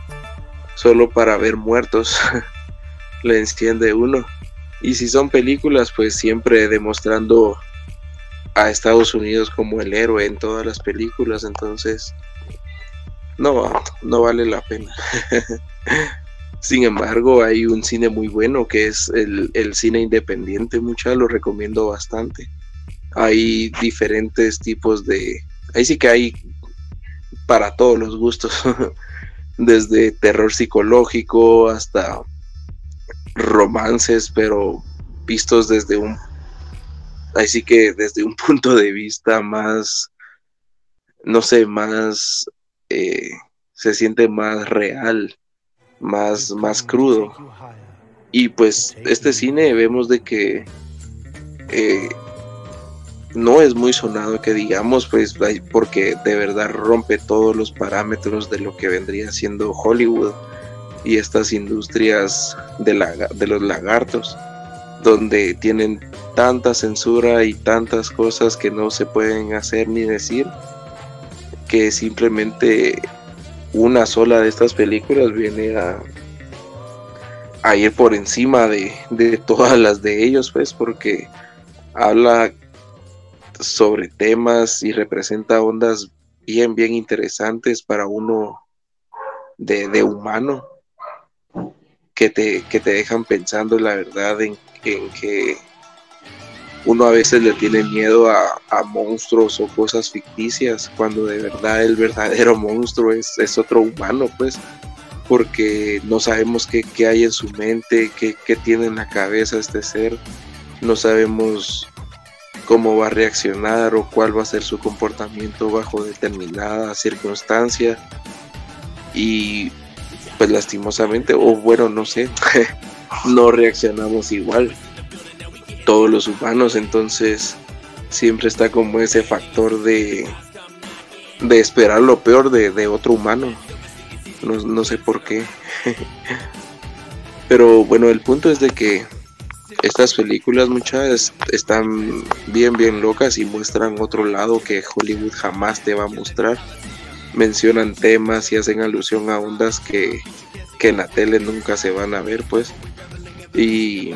solo para ver muertos le enciende uno. Y si son películas pues siempre demostrando a Estados Unidos como el héroe en todas las películas, entonces no, no vale la pena. Sin embargo, hay un cine muy bueno que es el, cine independiente, mucha lo recomiendo bastante. Hay diferentes tipos de... Ahí sí que hay para todos los gustos, desde terror psicológico hasta romances, pero vistos desde un, así que desde un punto de vista más, no sé, más, eh, se siente más real, más, más crudo. Y pues este cine vemos de que eh, no es muy sonado que digamos, pues porque de verdad rompe todos los parámetros de lo que vendría siendo Hollywood y estas industrias de, de los lagartos, donde tienen tanta censura y tantas cosas que no se pueden hacer ni decir, que simplemente una sola de estas películas viene a, a ir por encima de, de todas las de ellos, pues, porque habla sobre temas y representa ondas bien, bien interesantes para uno de, humano que te, que te dejan pensando la verdad en, que uno a veces le tiene miedo a, monstruos o cosas ficticias cuando de verdad el verdadero monstruo es, es otro humano pues porque no sabemos qué, hay en su mente, qué, qué tiene en la cabeza este ser, no sabemos cómo va a reaccionar o cuál va a ser su comportamiento bajo determinada circunstancia. Y pues lastimosamente o bueno no sé no reaccionamos igual todos los humanos entonces siempre está como ese factor de de esperar lo peor de, otro humano no, no sé por qué pero bueno el punto es de que estas películas muchas están bien bien locas y muestran otro lado que Hollywood jamás te va a mostrar. Mencionan temas y hacen alusión a ondas que, en la tele nunca se van a ver pues. Y,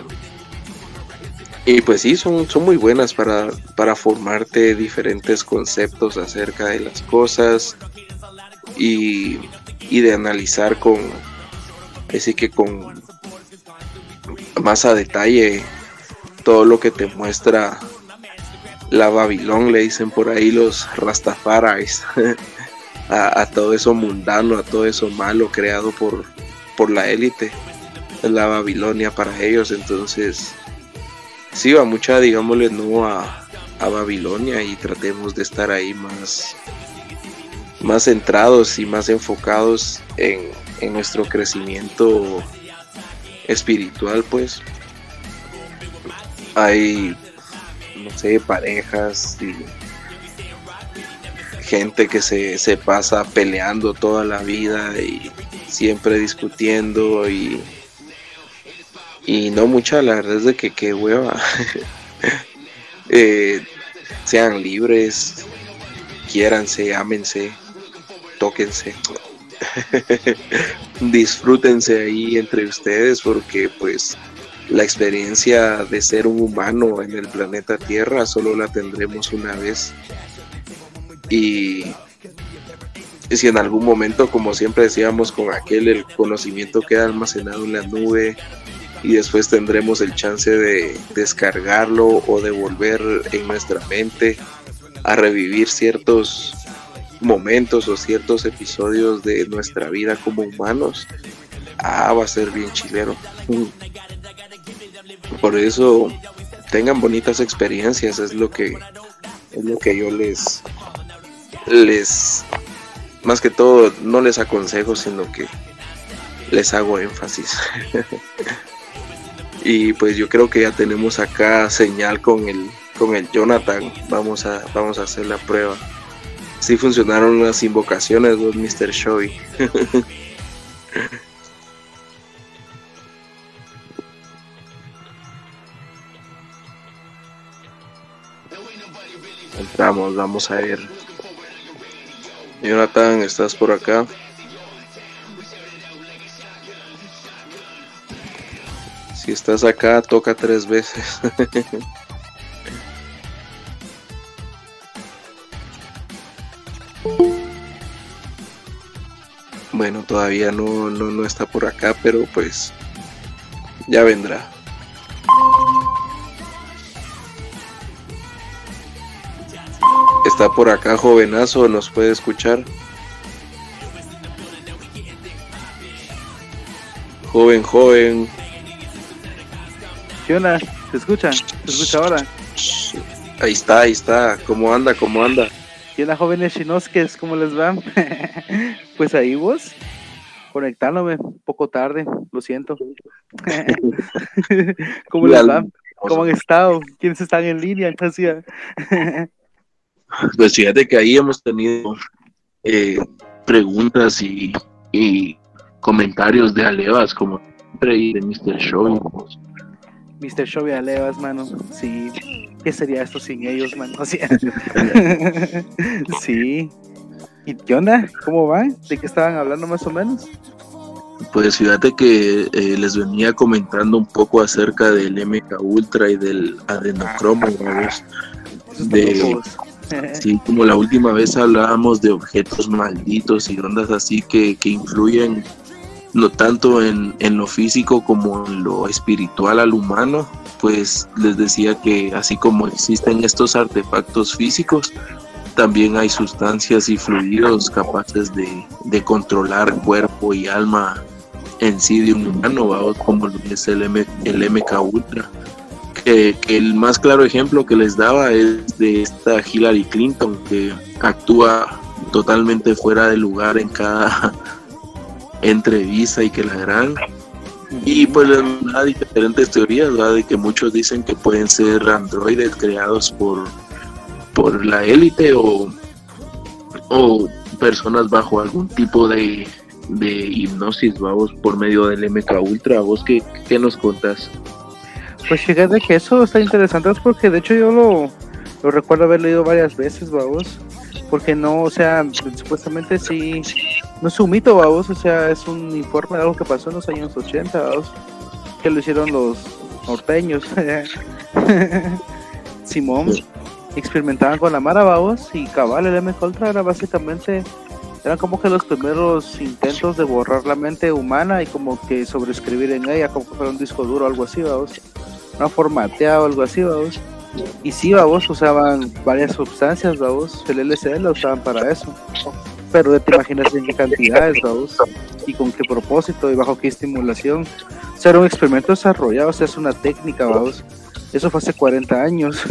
y pues sí, son, son muy buenas para, para formarte diferentes conceptos acerca de las cosas y, y de analizar con, así que con más a detalle todo lo que te muestra la Babilón, le dicen por ahí los Rastafaris, a, todo eso mundano, a todo eso malo creado por, por la élite, la Babilonia para ellos. Entonces, sí va mucha, digámosle, no a, a Babilonia y tratemos de estar ahí más, más centrados y más enfocados en, en nuestro crecimiento espiritual, pues. Hay, no sé, parejas y gente que se, se pasa peleando toda la vida y siempre discutiendo y, y no mucha, la verdad es de que qué hueva. Eh, sean libres, quiéranse, ámense, tóquense. disfrútense ahí entre ustedes porque pues la experiencia de ser un humano en el planeta Tierra solo la tendremos una vez. Y, si en algún momento, como siempre decíamos con aquel, el conocimiento queda almacenado en la nube y después tendremos el chance de descargarlo o de volver en nuestra mente a revivir ciertos momentos o ciertos episodios de nuestra vida como humanos, ah, va a ser bien chilero. Por eso tengan bonitas experiencias, es lo que es lo que yo les les más que todo no les aconsejo, sino que les hago énfasis. y pues yo creo que ya tenemos acá señal con el con el Jonathan. Vamos a vamos a hacer la prueba. Si funcionaron las invocaciones, de Mr. Showy. Entramos, vamos a ver. Jonathan, ¿estás por acá? Si estás acá, toca tres veces. Bueno, todavía no, no, está por acá, pero pues ya vendrá. Está por acá, jovenazo, nos puede escuchar. Joven, joven. ¿Qué onda? ¿Se escucha? ¿Se escucha ahora? Ahí está, ahí está. ¿Cómo anda? ¿Cómo anda? ¿Qué onda, jóvenes chinosques? ¿Cómo les va? pues ahí vos, conectándome un poco tarde, lo siento. ¿Cómo les va? ¿Cómo han estado? ¿Quiénes están en línea? Entonces, pues fíjate que ahí hemos tenido eh, preguntas y, comentarios de Alevas, como siempre, y de Mr. Show. Mr. Show y Alevas, mano. Sí. ¿Qué sería esto sin ellos, mano? sí. ¿Y qué onda? ¿Cómo va? ¿De qué estaban hablando más o menos? Pues fíjate que eh, les venía comentando un poco acerca del MK Ultra y del adenocromo, de, Sí, como la última vez hablábamos de objetos malditos y ondas así que, que influyen no tanto en, en, lo físico como en lo espiritual al humano, pues les decía que así como existen estos artefactos físicos, también hay sustancias y fluidos capaces de, de controlar cuerpo y alma en sí de un humano, como es el, M, el MK Ultra que, el más claro ejemplo que les daba es de esta Hillary Clinton, que actúa totalmente fuera de lugar en cada entrevista y que la gran y pues hay diferentes teorías de que muchos dicen que pueden ser androides creados por por la élite o, o personas bajo algún tipo de, de hipnosis vamos por medio del MK Ultra. Vos qué, qué nos contas pues fíjate que eso está interesante, porque de hecho yo lo, lo recuerdo haber leído varias veces, vamos. Porque no, o sea, supuestamente sí, no es un mito, vamos, o sea, es un informe de algo que pasó en los años 80, vamos, que lo hicieron los norteños. Simón experimentaban con la Mara, vamos, y cabal, el M Ultra era básicamente eran como que los primeros intentos de borrar la mente humana y como que sobreescribir en ella como que fuera un disco duro o algo así, vamos no formateado o algo así, vamos. Y sí, vamos, usaban varias sustancias, vamos. El LSD lo usaban para eso. Pero te imaginas en qué cantidades, vamos. Y con qué propósito y bajo qué estimulación. O sea, era un experimento desarrollado, o sea, es una técnica, vamos. Eso fue hace 40 años.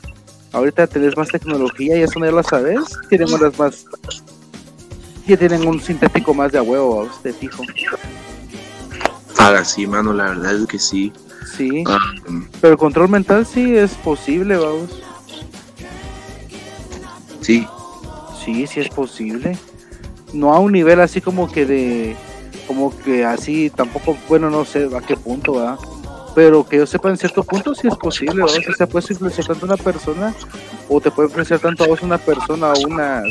Ahorita tenés más tecnología y eso no ya lo sabes. Tienen unas más. Ya tienen un sintético más de a huevo, vamos, te fijo. Ah, sí, mano, la verdad es que sí. Sí. Ah, pero el control mental sí es posible, vamos. Sí. Sí, sí es posible. No a un nivel así como que de. Como que así, tampoco, bueno, no sé a qué punto va. Pero que yo sepa, en cierto punto sí es posible, ¿vamos? O sea, puedes influenciar tanto una persona, o te puede influenciar tanto a vos una persona, o una,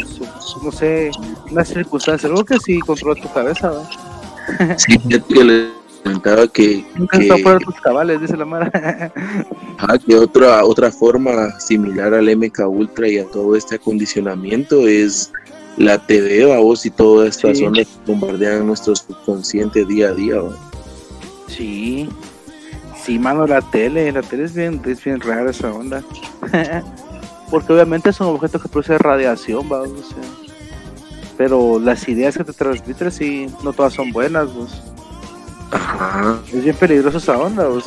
no sé, una circunstancia, algo que sí controla tu cabeza, ¿va? Sí, comentaba que, Nunca que, fuera tus cabales, dice la Mara. que otra, otra forma similar al MK Ultra y a todo este acondicionamiento es la TV, a vos y todas estas sí. zonas que bombardean nuestro subconsciente día a día. Sí, sí, mano, la tele, la tele es bien, es bien rara esa onda. Porque obviamente es un objeto que produce radiación, ¿va? O sea, pero las ideas que te transmiten, sí, no todas son buenas, vos. Es bien peligroso esa onda, O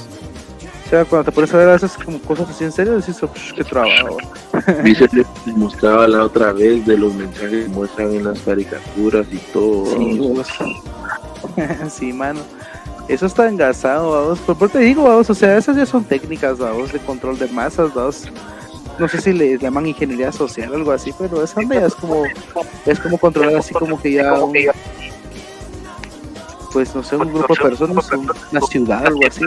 sea, cuando te pones a ver veces como cosas así en serio, decís, qué trabajo. Dice que mostraba la otra vez de los mensajes que muestran en las caricaturas y todo. Sí, mano. Eso está engasado, vamos. Por te digo, vamos, o sea, esas ya son técnicas, vamos, de control de masas, vamos. No sé si le llaman ingeniería social o algo así, pero esa onda ya es como, es como controlar así como que ya un, pues no sé, un grupo de personas, una ciudad, algo así.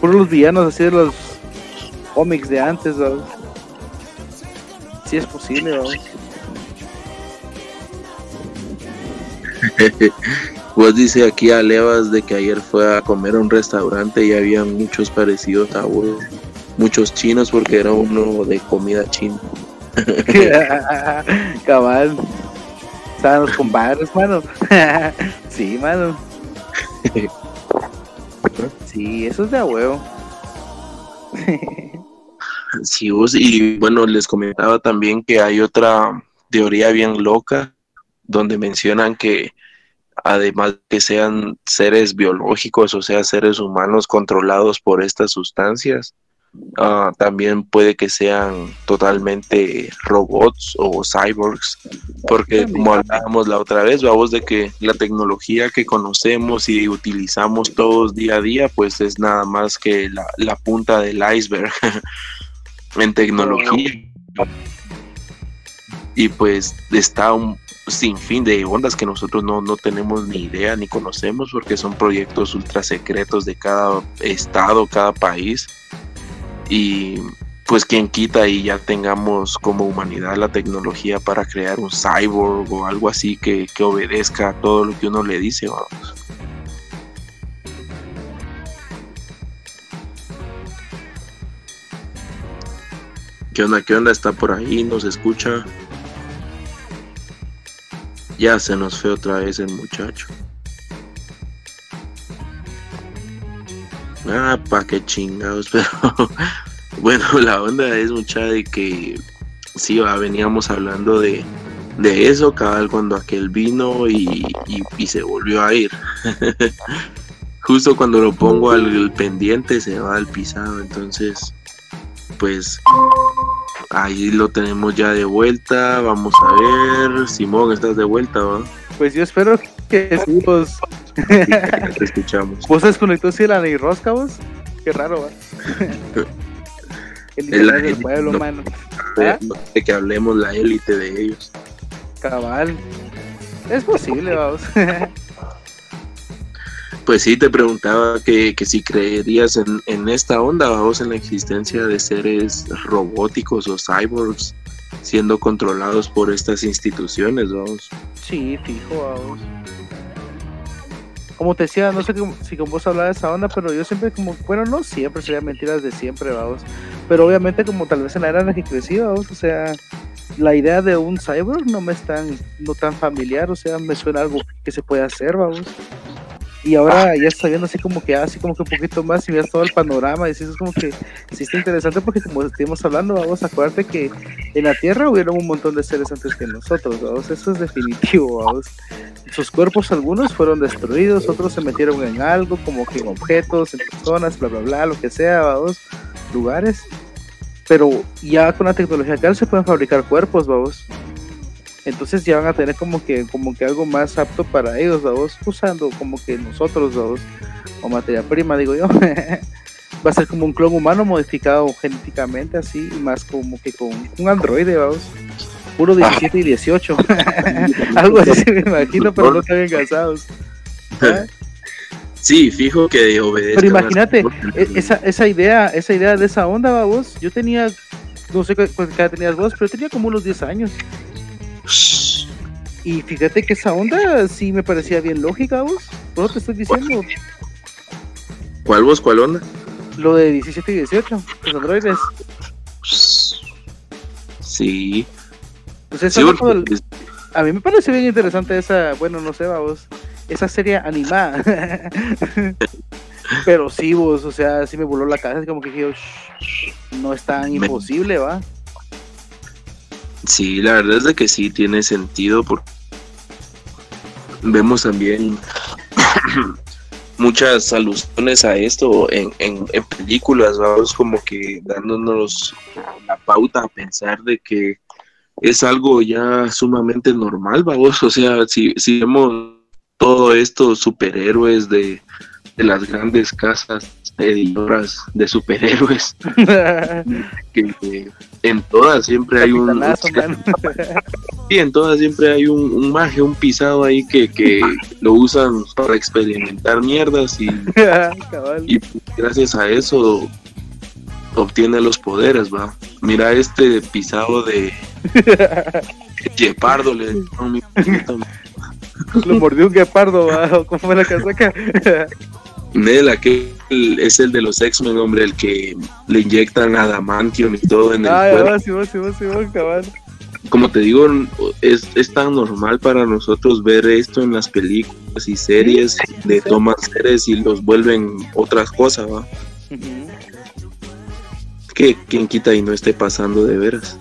Por los villanos así de los cómics de antes, ¿no? Sí es posible, ¿no? Pues dice aquí a Levas de que ayer fue a comer a un restaurante y había muchos parecidos a uno, muchos chinos porque era uno de comida china. Cabal. Estaban los compadres, mano. sí, mano. Sí, eso es de huevo. sí, y bueno, les comentaba también que hay otra teoría bien loca donde mencionan que además que sean seres biológicos, o sea, seres humanos controlados por estas sustancias, ah, también puede que sean totalmente robots o cyborgs, porque como hablábamos la otra vez, vamos de que la tecnología que conocemos y utilizamos todos día a día, pues es nada más que la, la punta del iceberg en tecnología. Y pues está un, sin fin de ondas que nosotros no, no tenemos ni idea ni conocemos porque son proyectos ultra secretos de cada estado, cada país. Y pues quien quita y ya tengamos como humanidad la tecnología para crear un cyborg o algo así que, que obedezca a todo lo que uno le dice, vamos. ¿Qué onda? ¿Qué onda? ¿Está por ahí? ¿Nos escucha? Ya se nos fue otra vez el muchacho. Ah, pa' qué chingados, pero bueno, la onda es mucha de que sí, va, veníamos hablando de, de eso, cabal, cuando aquel vino y, y, se volvió a ir. Justo cuando lo pongo al pendiente se va al pisado, entonces, pues Ahí lo tenemos ya de vuelta. Vamos a ver. Simón, ¿estás de vuelta, va? Pues yo espero que sí, pues. te escuchamos. ¿Vos desconectó si la de rosca, vos? Qué raro, va. El, el del pueblo, no, mano. ¿Ah? De que hablemos la élite de ellos. Cabal. Es posible, vamos. Pues sí, te preguntaba que, si creerías en, en, esta onda, vamos, en la existencia de seres robóticos o cyborgs siendo controlados por estas instituciones, vamos. Sí, fijo, vamos. Como te decía, no sé si con vos hablabas de esa onda, pero yo siempre como, bueno, no siempre, serían mentiras de siempre, vamos. Pero obviamente como tal vez en la era en la que crecí, vamos, o sea, la idea de un cyborg no me es tan, no tan familiar, o sea, me suena algo que se puede hacer, vamos. Y ahora ya está viendo así como que así como que un poquito más y veas todo el panorama y es como que sí está interesante porque como estuvimos hablando, vamos a acordarte que en la Tierra hubieron un montón de seres antes que nosotros, vamos, eso es definitivo, vamos. Sus cuerpos algunos fueron destruidos, otros se metieron en algo, como que en objetos, en personas, bla bla bla, lo que sea, vamos, lugares. Pero ya con la tecnología actual se pueden fabricar cuerpos, vamos entonces ya van a tener como que como que algo más apto para ellos, vos usando como que nosotros, dos o materia prima, digo yo. Va a ser como un clon humano modificado genéticamente así, y más como que con un androide, vamos. Puro 17 y 18. algo así me imagino, pero no están engasados. Sí, fijo que obedece. Pero imagínate, e, esa, esa idea, esa idea de esa onda, vos, yo tenía, no sé qué edad tenías vos, pero tenía como unos 10 años. Y fíjate que esa onda sí me parecía bien lógica, vos. ¿Vos te estoy diciendo? ¿Cuál vos? ¿Cuál onda? Lo de 17 y 18, los androides. Sí. Pues A mí me parece bien interesante esa, bueno, no sé, vos, esa serie animada. Pero sí, vos, o sea, sí me voló la cabeza, como que dije, no es tan imposible, va. Sí, la verdad es de que sí tiene sentido porque vemos también muchas alusiones a esto en, en, películas, vamos como que dándonos la pauta a pensar de que es algo ya sumamente normal, vamos, o sea, si, si vemos todo esto, superhéroes de, de las grandes casas editoras de superhéroes. que, en todas siempre hay un. sí, en todas siempre hay un, un magia, un pisado ahí que, que lo usan para experimentar mierdas y, y gracias a eso obtiene los poderes, va. Mira este pisado de Gepardo, le Lo mordió un guepardo, ¿va? ¿cómo fue la casaca? Nel, que es el de los X-Men, hombre, el que le inyectan adamantium y todo en el ah, cuerpo. Sí, sí, sí, Como te digo, es, es, tan normal para nosotros ver esto en las películas y series, de toman seres y los vuelven otras cosas, ¿va? Que quien quita y no esté pasando de veras.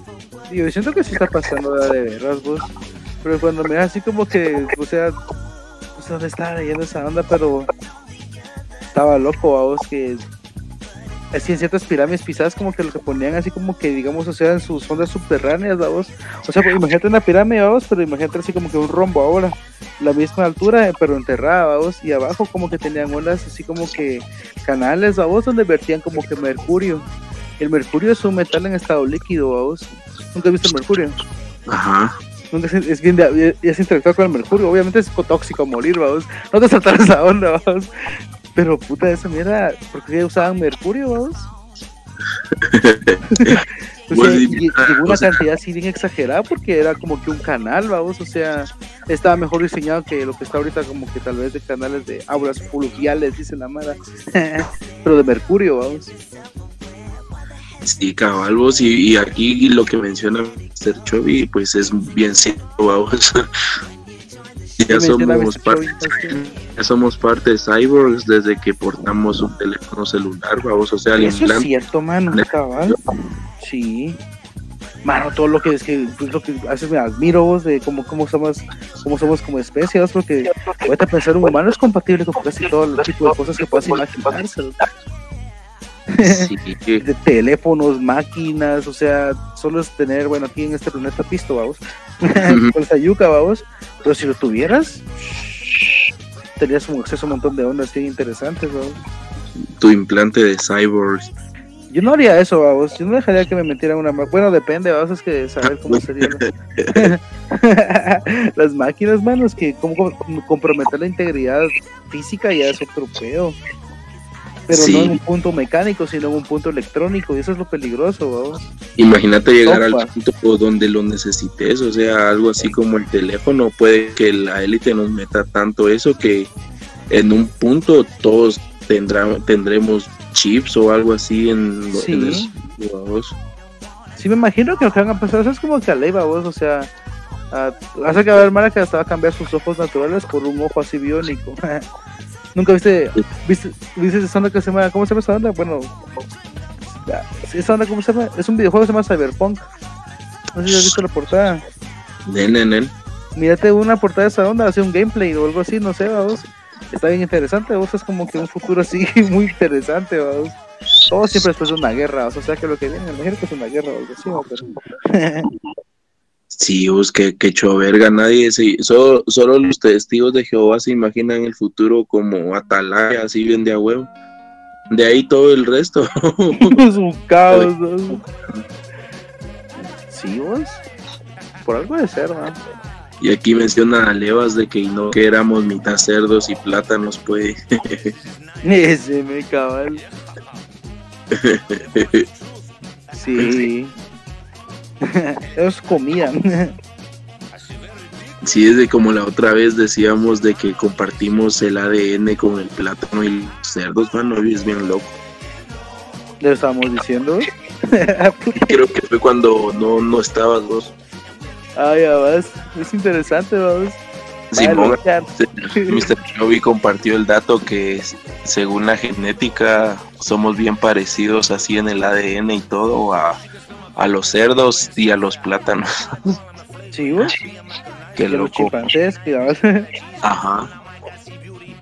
Yo siento que sí está pasando de veras, vos. Pero cuando me así como que, o sea, sé dónde estaba leyendo esa onda, pero estaba loco, vamos, que así en ciertas pirámides pisadas como que lo que ponían así como que digamos o sea en sus ondas subterráneas vamos o sea pues, imagínate una pirámide vamos pero imagínate así como que un rombo ahora la misma altura pero enterrada vamos y abajo como que tenían ondas así como que canales vamos donde vertían como que mercurio. El mercurio es un metal en estado líquido vamos nunca he visto el mercurio Ajá. Nunca se- es bien de, interactuar con el mercurio. Obviamente es tóxico morir vamos no te saltar esa onda vamos pero puta esa mierda ¿por qué usaban mercurio vamos? O Pues, sea, lle- ah, llegó una cantidad así bien exagerada porque era como que un canal, vamos, o sea, estaba mejor diseñado que lo que está ahorita como que tal vez de canales de auras fluviales, dice la mara, pero de mercurio, vamos. Sí, cabal, vos, y, y aquí lo que menciona Mr. Chovy, pues es bien cierto, vamos. ya somos parte, ya somos parte de cyborgs desde que portamos un teléfono celular, vamos, o sea, el Eso es implante. cierto, mano, cabal. Sí. Mano, todo lo que es que pues, lo que haces me admiro vos de cómo, cómo somos cómo somos como especie, vos, porque ahorita pensar un humano es compatible con casi todo el tipo de cosas que puedas imaginarse. Sí, de teléfonos, máquinas, o sea, solo es tener, bueno, aquí en este planeta pisto, vamos, con esa yuca, vamos, pero si lo tuvieras, tenías un acceso a un montón de ondas bien interesantes, vamos. tu implante de cyborgs. Yo no haría eso, vamos, yo no dejaría que me metieran una máquina, bueno, depende, vamos, es que saber cómo serían las máquinas, manos, que como com- comprometer la integridad física ya es otro pedo. Pero Sí. no en un punto mecánico, sino en un punto electrónico, y eso es lo peligroso, vamos. Imagínate llegar al punto donde lo necesites, o sea, algo así como el teléfono, puede que la élite nos meta tanto eso que en un punto todos tendrá, tendremos chips o algo así en, Sí. en. Sí, me imagino que lo que van a pasar, eso es como que a ley, vos, o sea, hace que haber Mara que hasta va a cambiar sus ojos naturales por un ojo así biónico. Nunca viste, viste, viste esa onda que se llama, ¿cómo se llama esa onda? Bueno, esa onda, ¿cómo se llama? Es un videojuego que se llama Cyberpunk. No sé si has visto la portada. Nen. Mírate una portada de esa onda, hace un gameplay o algo así, no sé, vamos. Está bien interesante, vos es como que un futuro así muy interesante, vamos. Todo siempre después de una guerra, o sea que lo que viene, imagino que es una guerra o algo así, pero Sí, pues que, que verga, nadie se, solo, solo los testigos de Jehová se imaginan el futuro como atalaya, así bien de a huevo. De ahí todo el resto. es un caos. ¿no? Sí, vos. Por algo de ser. Y aquí menciona a Levas de que no que éramos mitad cerdos y plátanos, pues. Ese me cabal. Sí. Ellos comían. Sí, es de como la otra vez decíamos de que compartimos el ADN con el plátano y los cerdos, mano, es bien loco. Le estábamos diciendo. Creo que fue cuando no, no estabas vos. Ay, ya vas. Es interesante, vamos. Simón, Mr. Chovy compartió el dato que según la genética somos bien parecidos así en el ADN y todo a, a los cerdos y a los plátanos. Sí, vos. Qué De los loco. cabal. Ajá.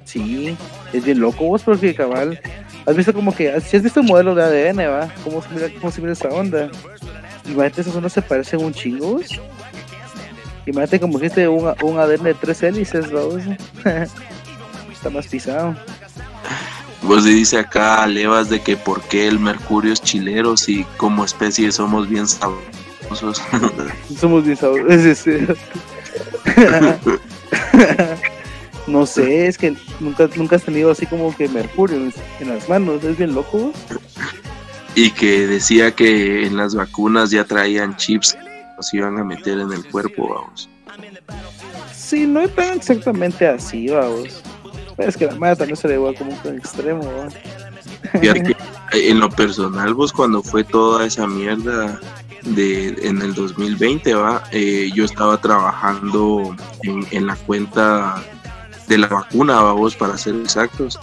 Sí, es bien loco vos porque cabal. Has visto como que, si has visto un modelo de ADN, va, cómo se mira, cómo se mira esa onda. Imagínate esas ondas se parecen un chingo. Imagínate como este un, un ADN de tres hélices, vamos. Está más pisado. Vos dice acá Levas de que por qué el mercurio es chilero si como especie somos bien sabrosos. Somos bien sabrosos. no sé, es que nunca, nunca has tenido así como que mercurio en, las manos. Es bien loco. y que decía que en las vacunas ya traían chips que nos iban a meter en el cuerpo, vamos. Sí, no es tan exactamente así, vamos. Es que la madre también se le va como en extremo, que en lo personal, vos cuando fue toda esa mierda de en el 2020, va, Eh, yo estaba trabajando en, en la cuenta de la vacuna, va, vos para ser exactos.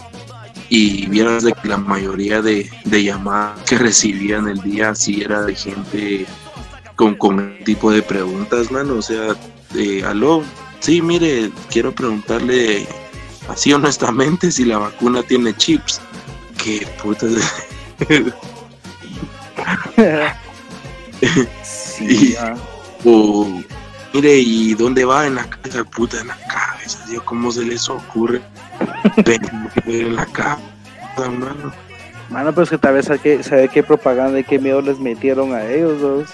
Y vieras de que la mayoría de, de llamadas que recibía en el día sí era de gente con, con el tipo de preguntas, mano. O sea, eh, aló, sí, mire, quiero preguntarle así honestamente, si la vacuna tiene chips, qué puta. sí, ah. o mire, ¿y dónde va? En la cabeza, puta, en la cabeza, Dios, ¿cómo se les ocurre? en la cabeza, mano. Mano, pero es que tal vez sabe qué propaganda y qué miedo les metieron a ellos dos.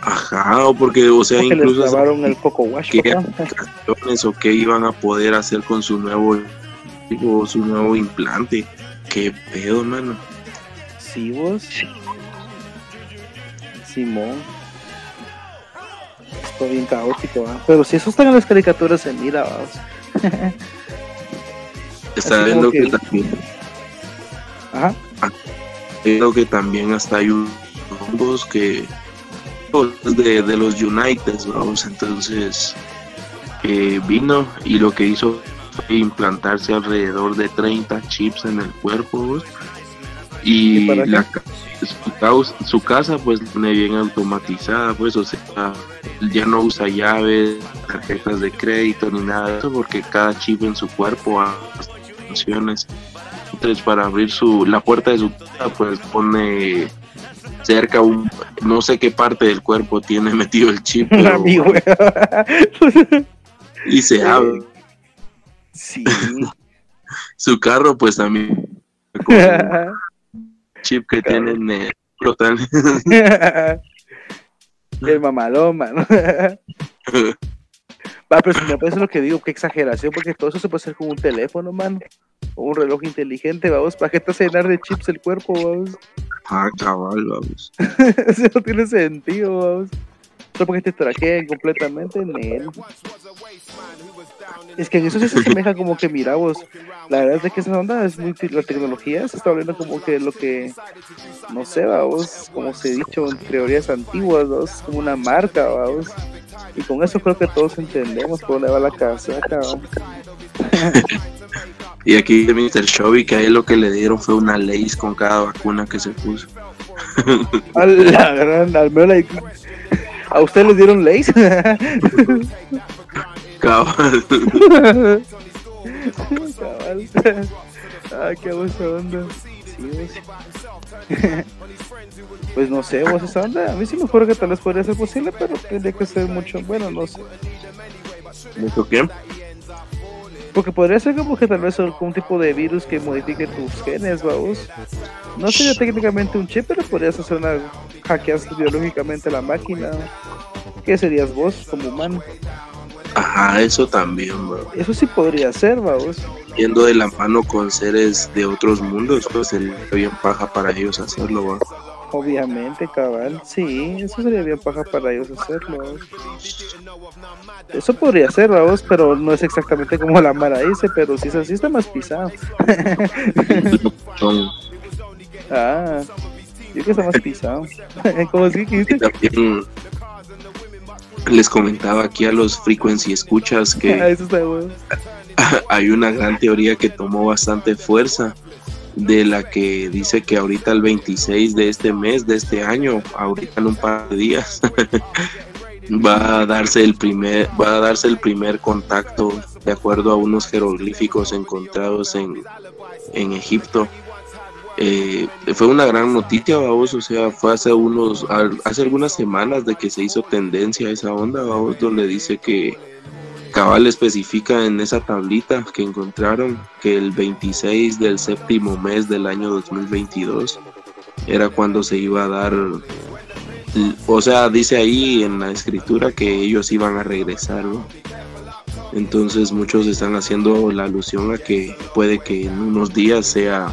Ajá, o porque, o sea, Porque les incluso grabaron el coco wash, qué aplicaciones o qué iban a poder hacer con su nuevo o su nuevo implante. Qué pedo, mano. Sí, vos. Simón. Está bien caótico, ¿ah? Pero si eso están en las caricaturas, se mira, vamos. Está viendo que que- también, Ajá. viendo que también hasta hay unos que de, de los United, vamos, entonces eh, vino y lo que hizo fue implantarse alrededor de 30 chips en el cuerpo vos, ¿Y y la, su, su casa pues tiene bien automatizada pues o sea ya no usa llaves tarjetas de crédito ni nada de eso porque cada chip en su cuerpo hace funciones. Entonces para abrir su la puerta de su casa pues pone cerca un no sé qué parte del cuerpo tiene metido el chip pero- y se abre Sí. su carro pues también chip que Cabrón. tienen eh, flotan. El mamalón, mano. Va, pero si me parece lo que digo, qué exageración, porque todo eso se puede hacer con un teléfono, mano. O un reloj inteligente, vamos. ¿Para qué te hace llenar de chips el cuerpo, vamos? Ah cabal vamos Eso no tiene sentido, vamos. Solo porque te traqueen completamente en él. Es que en eso sí se asemeja como que, mira vos, la verdad es de que esa onda es muy, la tecnología se está volviendo como que lo que, no sé, vamos, como se ha dicho en teorías antiguas, es como una marca, vamos. Y con eso creo que todos entendemos por dónde va la casaca, vamos. y aquí de Mr. Shelby que a él lo que le dieron fue una ley con cada vacuna que se puso A la gran, al menos la- ¿A ustedes les dieron leyes? cabal Cabal. Ah, qué buena onda. Sí. Pues no sé, vos esa onda. A mí sí me ocurre que tal vez podría ser posible, pero tendría que ser mucho. Bueno, no sé. ¿Mucho qué? Porque podría ser como que tal vez algún tipo de virus que modifique tus genes, vamos. No sería técnicamente un chip, pero podrías hacer una. hackeas biológicamente la máquina. ¿Qué serías vos como humano? Ajá, eso también, bro. Eso sí podría ser, vamos. Yendo de la mano con seres de otros mundos, pues sería bien paja para ellos hacerlo, bro. Obviamente, cabal. Sí, eso sería bien paja para ellos hacerlo. Eso podría ser, vamos, pero no es exactamente como la Mara dice, pero si es así está más pisado. Ah, yo creo que está más pisado. ¿Cómo así que y dijiste? también les comentaba aquí a los frequency escuchas Ah, que bueno. hay una gran teoría que tomó bastante fuerza de la que dice que ahorita el 26 de este mes, de este año, ahorita en un par de días, va a darse el primer, va a darse el primer contacto de acuerdo a unos jeroglíficos encontrados en, en Egipto. Eh, fue una gran noticia, vamos, o sea, fue hace unos, hace algunas semanas de que se hizo tendencia esa onda, vamos, donde dice que cabal especifica en esa tablita que encontraron que el 26 del séptimo mes del año 2022 era cuando se iba a dar, o sea, dice ahí en la escritura que ellos iban a regresar. Entonces muchos están haciendo la alusión a que puede que en unos días sea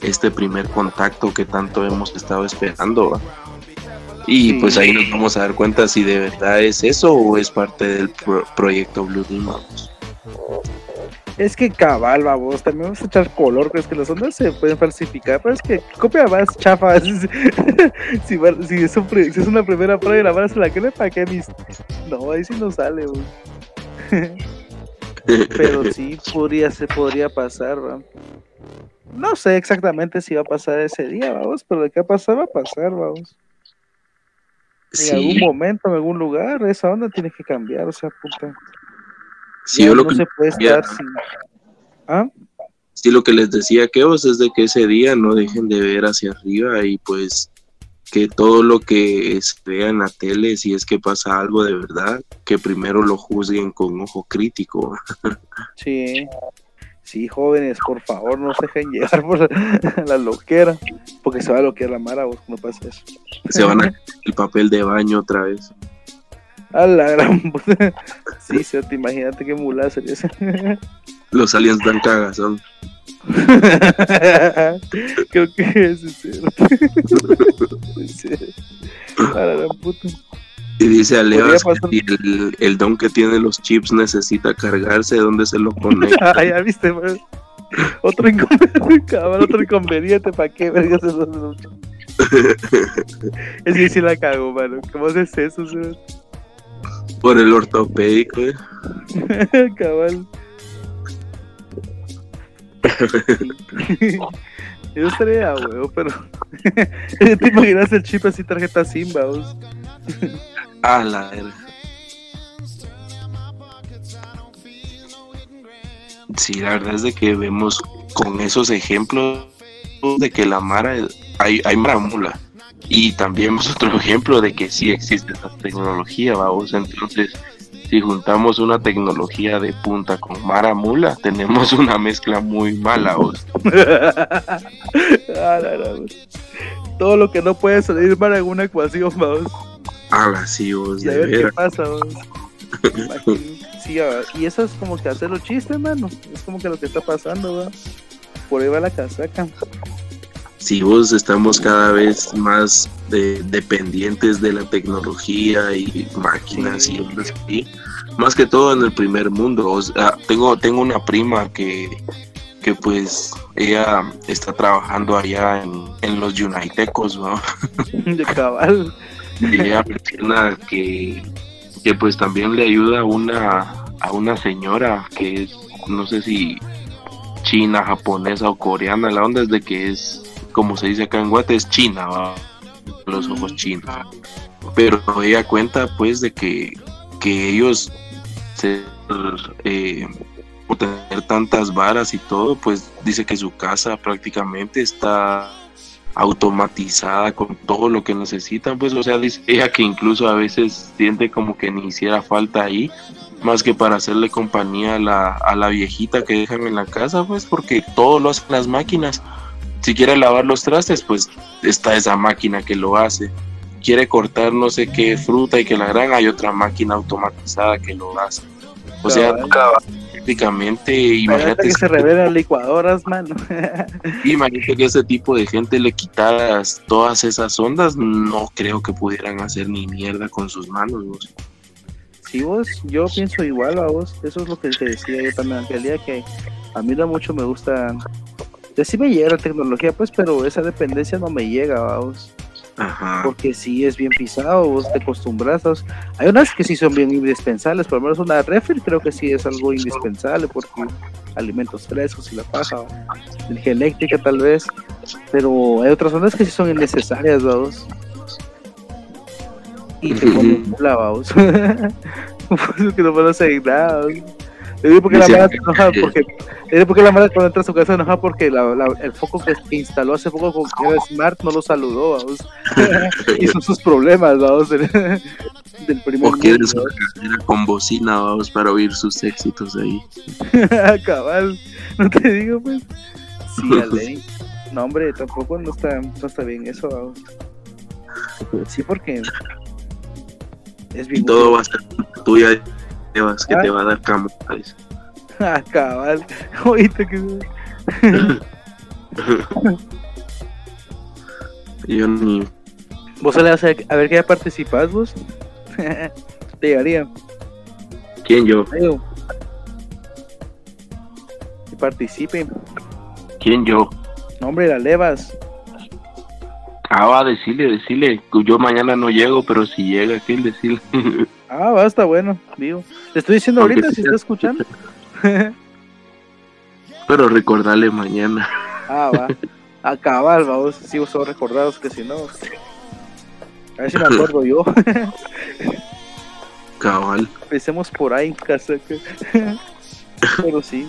este primer contacto que tanto hemos estado esperando. Y Sí. pues ahí nos vamos a dar cuenta si de verdad es eso o es parte del pro- proyecto Blue Demon. Es que cabal, vamos, también vamos a echar color, pero es que las ondas se pueden falsificar, pero es que copia más chafa. si, si, es un pri- si es una primera prueba y la van a la que le para qué mis. No, ahí sí no sale. Pero sí podría se podría pasar, ¿va? No sé exactamente si va a pasar ese día, vamos, pero de qué va a pasar, va a pasar, vamos. En algún momento, en algún lugar, esa onda tiene que cambiar, o sea, puta. sí, Ya yo lo no que se puede estar sin. ¿Ah? Sí, lo que les decía que vos es de que ese día no dejen de ver hacia arriba y pues que todo lo que se vea en la tele, si es que pasa algo de verdad, que primero lo juzguen con ojo crítico. Sí. Sí, jóvenes, por favor, no se dejen llevar por la loquera, porque se va a loquear la mara vos no pasa eso. Se van a el papel de baño otra vez. A la gran puta. Sí, sí, te imagínate qué mulada sería esa. Los aliens dan cagazón. Creo que es cierto. A la gran puta. Y dice a Leo Podría que el, el don que tiene los chips necesita cargarse, ¿dónde se lo conecta? Ah, ya viste, man. Otro inconveniente, cabrón, otro inconveniente, ¿para qué vergas es eso? Es que sí la cago, mano. ¿Cómo haces eso, señor? Por el ortopédico, eh. Cabal. Yo estaría huevo, pero. ¿Te imaginas el chip así, tarjeta Simba? Vos? A la verga. Sí, la verdad es de que vemos con esos ejemplos de que la Mara hay, hay Mara mula. Y también vemos otro ejemplo de que sí existe esa tecnología, vamos. Entonces, si juntamos una tecnología de punta con Mara mula, tenemos una mezcla muy mala, vos. Ah. Todo lo que no puede salir para alguna ecuación, vamos. Ah, sí, vos, Y a ver qué pasa. Sí, ah, y eso es como que hacer los chistes, mano. Es como que lo que está pasando, ¿verdad? Por ahí va la casaca. si vos estamos cada vez más de- dependientes de la tecnología y máquinas Sí. y así, más que todo en el primer mundo. O sea, tengo, tengo una prima que, que pues ella está trabajando allá en, en los Unitecos, ¿no? De cabal. Y ella menciona que, que pues también le ayuda a una, a una señora que es, no sé si china, japonesa o coreana, la onda es de que es, como se dice acá en Guate, es china, ¿va? los ojos chinos. Pero ella cuenta pues de que, que ellos se, eh, por tener tantas varas y todo, pues dice que su casa prácticamente está automatizada con todo lo que necesitan, pues o sea, dice ella que incluso a veces siente como que ni hiciera falta ahí, más que para hacerle compañía a la, a la viejita que dejan en la casa, pues porque todo lo hacen las máquinas. Si quiere lavar los trastes, pues está esa máquina que lo hace. Quiere cortar no sé qué fruta y que la gran hay otra máquina automatizada que lo hace. O sea, prácticamente, Imagínate que se revelan licuadoras, mano. Imagínate que ese tipo de gente le quitaras todas esas ondas, no creo que pudieran hacer ni mierda con sus manos. vos. Sí, vos, yo pienso igual a vos. Eso es lo que te decía yo también aquel día que a mí no mucho me gusta. Sí me llega la tecnología, pues, pero esa dependencia no me llega, vamos. Ajá. Porque sí es bien pisado, vos te acostumbras. Hay unas que sí son bien indispensables, por lo menos una refri creo que sí es algo indispensable porque alimentos frescos y la paja, energía eléctrica tal vez, pero hay otras zonas que sí son innecesarias, vamos. Y te ponen vamos. que no van a seguir nada. ¿vamos? Digo porque la mala se enoja porque digo porque la mala cuando entra a su casa se enoja porque la- la- el foco que, instaló hace poco con que era Smart no lo saludó, vamos. y son sus problemas, vamos, del, del primer O quieren mundo, su cartera con bocina, vamos, para oír sus éxitos ahí. Cabal, no te digo, pues. Sí, a ley. No, hombre, tampoco no está, no está bien eso, vamos. Sí, porque es Y bien. todo va a ser culpa Evas, que Ah. te va a dar cama. ¿sabes? Ah, cabal. Oíste que. Yo ni. Vos le vas a, a ver que ya participas, vos. te llegaría. ¿Quién yo? Que participe. ¿Quién yo? No, hombre, la levas. Ah, va, decirle, decirle. Yo mañana no llego, pero si llega, ¿qué decirle? Ah, va, está bueno, digo. Te estoy diciendo Aunque ahorita si está escuchando. pero recordarle mañana. ah, va. A cabal, vamos. Si vos sos recordados que si no. A ver si me acuerdo yo. Cabal. Empecemos por ahí, casaca. Pero sí.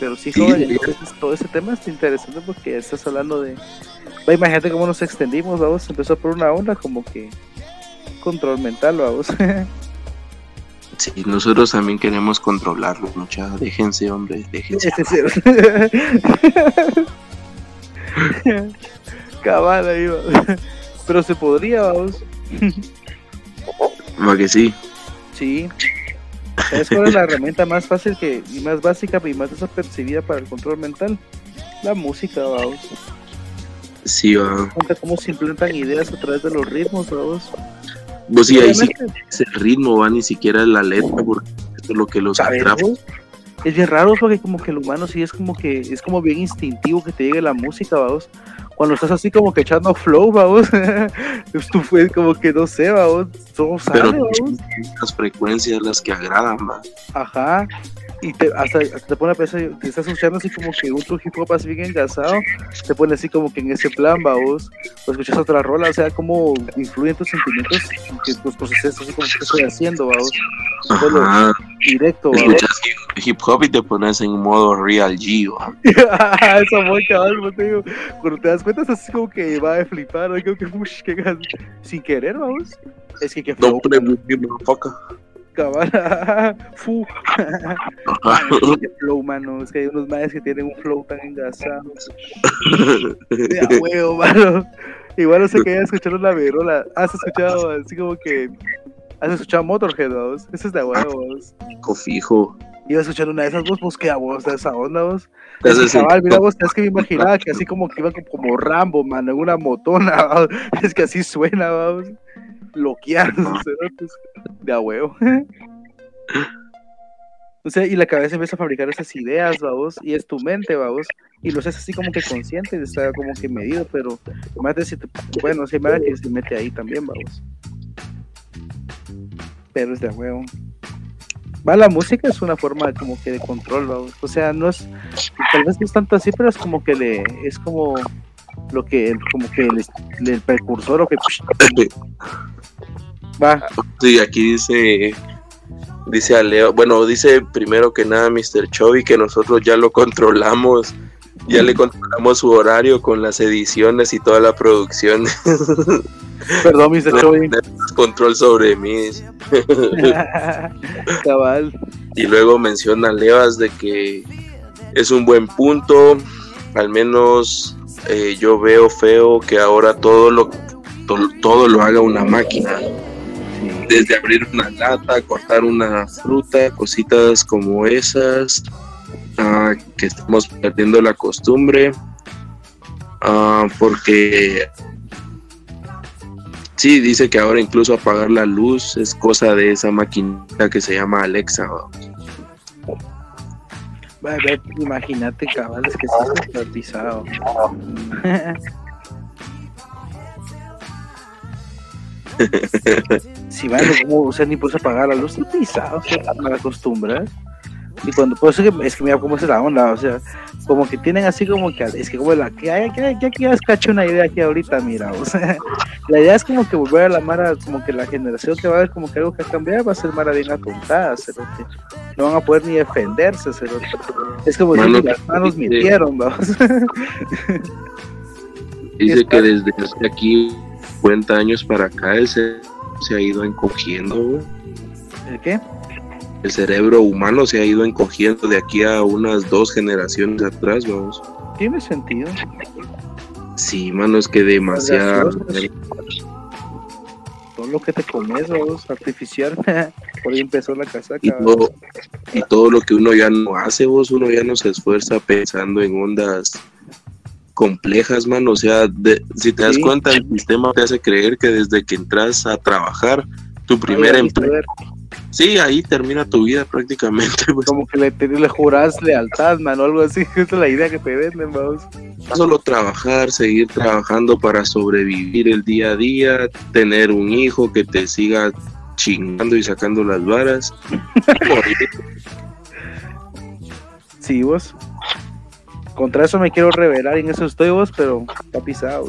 Pero sí, joven, todo ese tema está interesante porque estás hablando de. Va, imagínate cómo nos extendimos, vamos. Empezó por una onda como que control mental, vamos. Sí, nosotros también queremos controlarlo, muchachos. Déjense, hombre, déjense. Cabal ahí, Pero se podría, vamos. Va que sí. Sí. ¿Sabes cuál es la herramienta más fácil que, y más básica y más desapercibida para el control mental? La música, vamos. Sí, va. cómo se implantan ideas a través de los ritmos, vamos. Pues sí, ahí sí es el ritmo, va, ni siquiera la letra, porque esto es lo que los atrapa. Es bien raro porque como que el humano sí es como que es como bien instintivo que te llegue la música, vamos cuando estás así como que echando flow, vamos, tú fue como que no sé, vamos, todo sale, Pero las frecuencias las que agradan más. Ajá, y te, hasta, te pone a pensar, te estás escuchando así como que un hip hop así bien engasado, te pone así como que en ese plan, vamos, o escuchas otra rola, o sea, cómo influyen tus sentimientos, que tus procesos así como que estoy haciendo, vamos. Ajá. Directo, vamos. Escuchas hip hop y te pones en modo real G, Eso muy cabrón, te digo, cuando te das cuenta es así como que va a flipar, ¿no? como que, uff, que sin querer, vamos. Es que que flow. No, foca cabal. Fu. flow, mano. Es que hay unos madres que tienen un flow tan engasado. De huevo, mano. Igual no sé que haya escuchado la verola. Has escuchado así como que. Has escuchado Motorhead, vos. Ese es de huevos. Fijo. Iba a escuchar una de esas vos, pues que a vos, de esa onda, vos. Es que, cabal, mira vos, es que me imaginaba que así como que iba como, Rambo, mano, en una motona, es que así suena, vamos bloquear de a huevo. O sea, y la cabeza empieza a fabricar esas ideas, vamos, y es tu mente, vamos, y lo haces así como que consciente, está como que medido, pero más de si te, bueno, si me que se mete ahí también, vamos. Pero es de huevo. Va, la música es una forma como que de control, vamos. O sea, no es, tal vez no es tanto así, pero es como que le, es como lo que, como que el, el precursor o que Va. Sí, aquí dice dice a Leo, bueno, dice primero que nada Mr. Chovy que nosotros ya lo controlamos, ya le controlamos su horario con las ediciones y toda la producción. Perdón, Mr. Chovy. Control sobre mí. Cabal. Y luego menciona Leas de que es un buen punto, al menos eh, yo veo feo que ahora todo lo todo lo haga una máquina desde abrir una lata, cortar una fruta, cositas como esas, ah, que estamos perdiendo la costumbre, ah, porque sí, dice que ahora incluso apagar la luz es cosa de esa maquinita que se llama Alexa. Imagínate, cabales, que está pisado. si van, o sea, ni puedes apagar la luz, está pisado, o sea, la acostumbras. Y cuando, pues es que, es que mira cómo es la onda, o sea, como que tienen así como que, es que como la, que hay, que, ya que ya cacho una idea aquí ahorita, mira, o sea, la idea es como que volver a la Mara, como que la generación que va a ver como que algo que ha cambiado va a ser Mara bien atontada, no van a poder ni defenderse, es como si las manos mintieron, vamos. Dice que desde aquí 50 años para acá el se, se ha ido encogiendo. ¿El qué? El cerebro humano se ha ido encogiendo de aquí a unas dos generaciones atrás, vamos. Tiene sentido. Sí, mano, es que demasiado. Todo lo que te comes, vamos, artificial. Por ahí empezó la casaca. Y todo, y todo lo que uno ya no hace, vos, uno ya no se esfuerza pensando en ondas complejas, mano. O sea, si te das cuenta, el sistema te hace creer que desde que entras a trabajar, tu primer empleo. Sí, ahí termina tu vida prácticamente. Pues. Como que le, le juras lealtad, mano, algo así. Esa es la idea que te venden, vamos. Solo trabajar, seguir trabajando para sobrevivir el día a día, tener un hijo que te siga chingando y sacando las varas. sí, vos. Contra eso me quiero revelar en eso estoy vos, pero está pisado.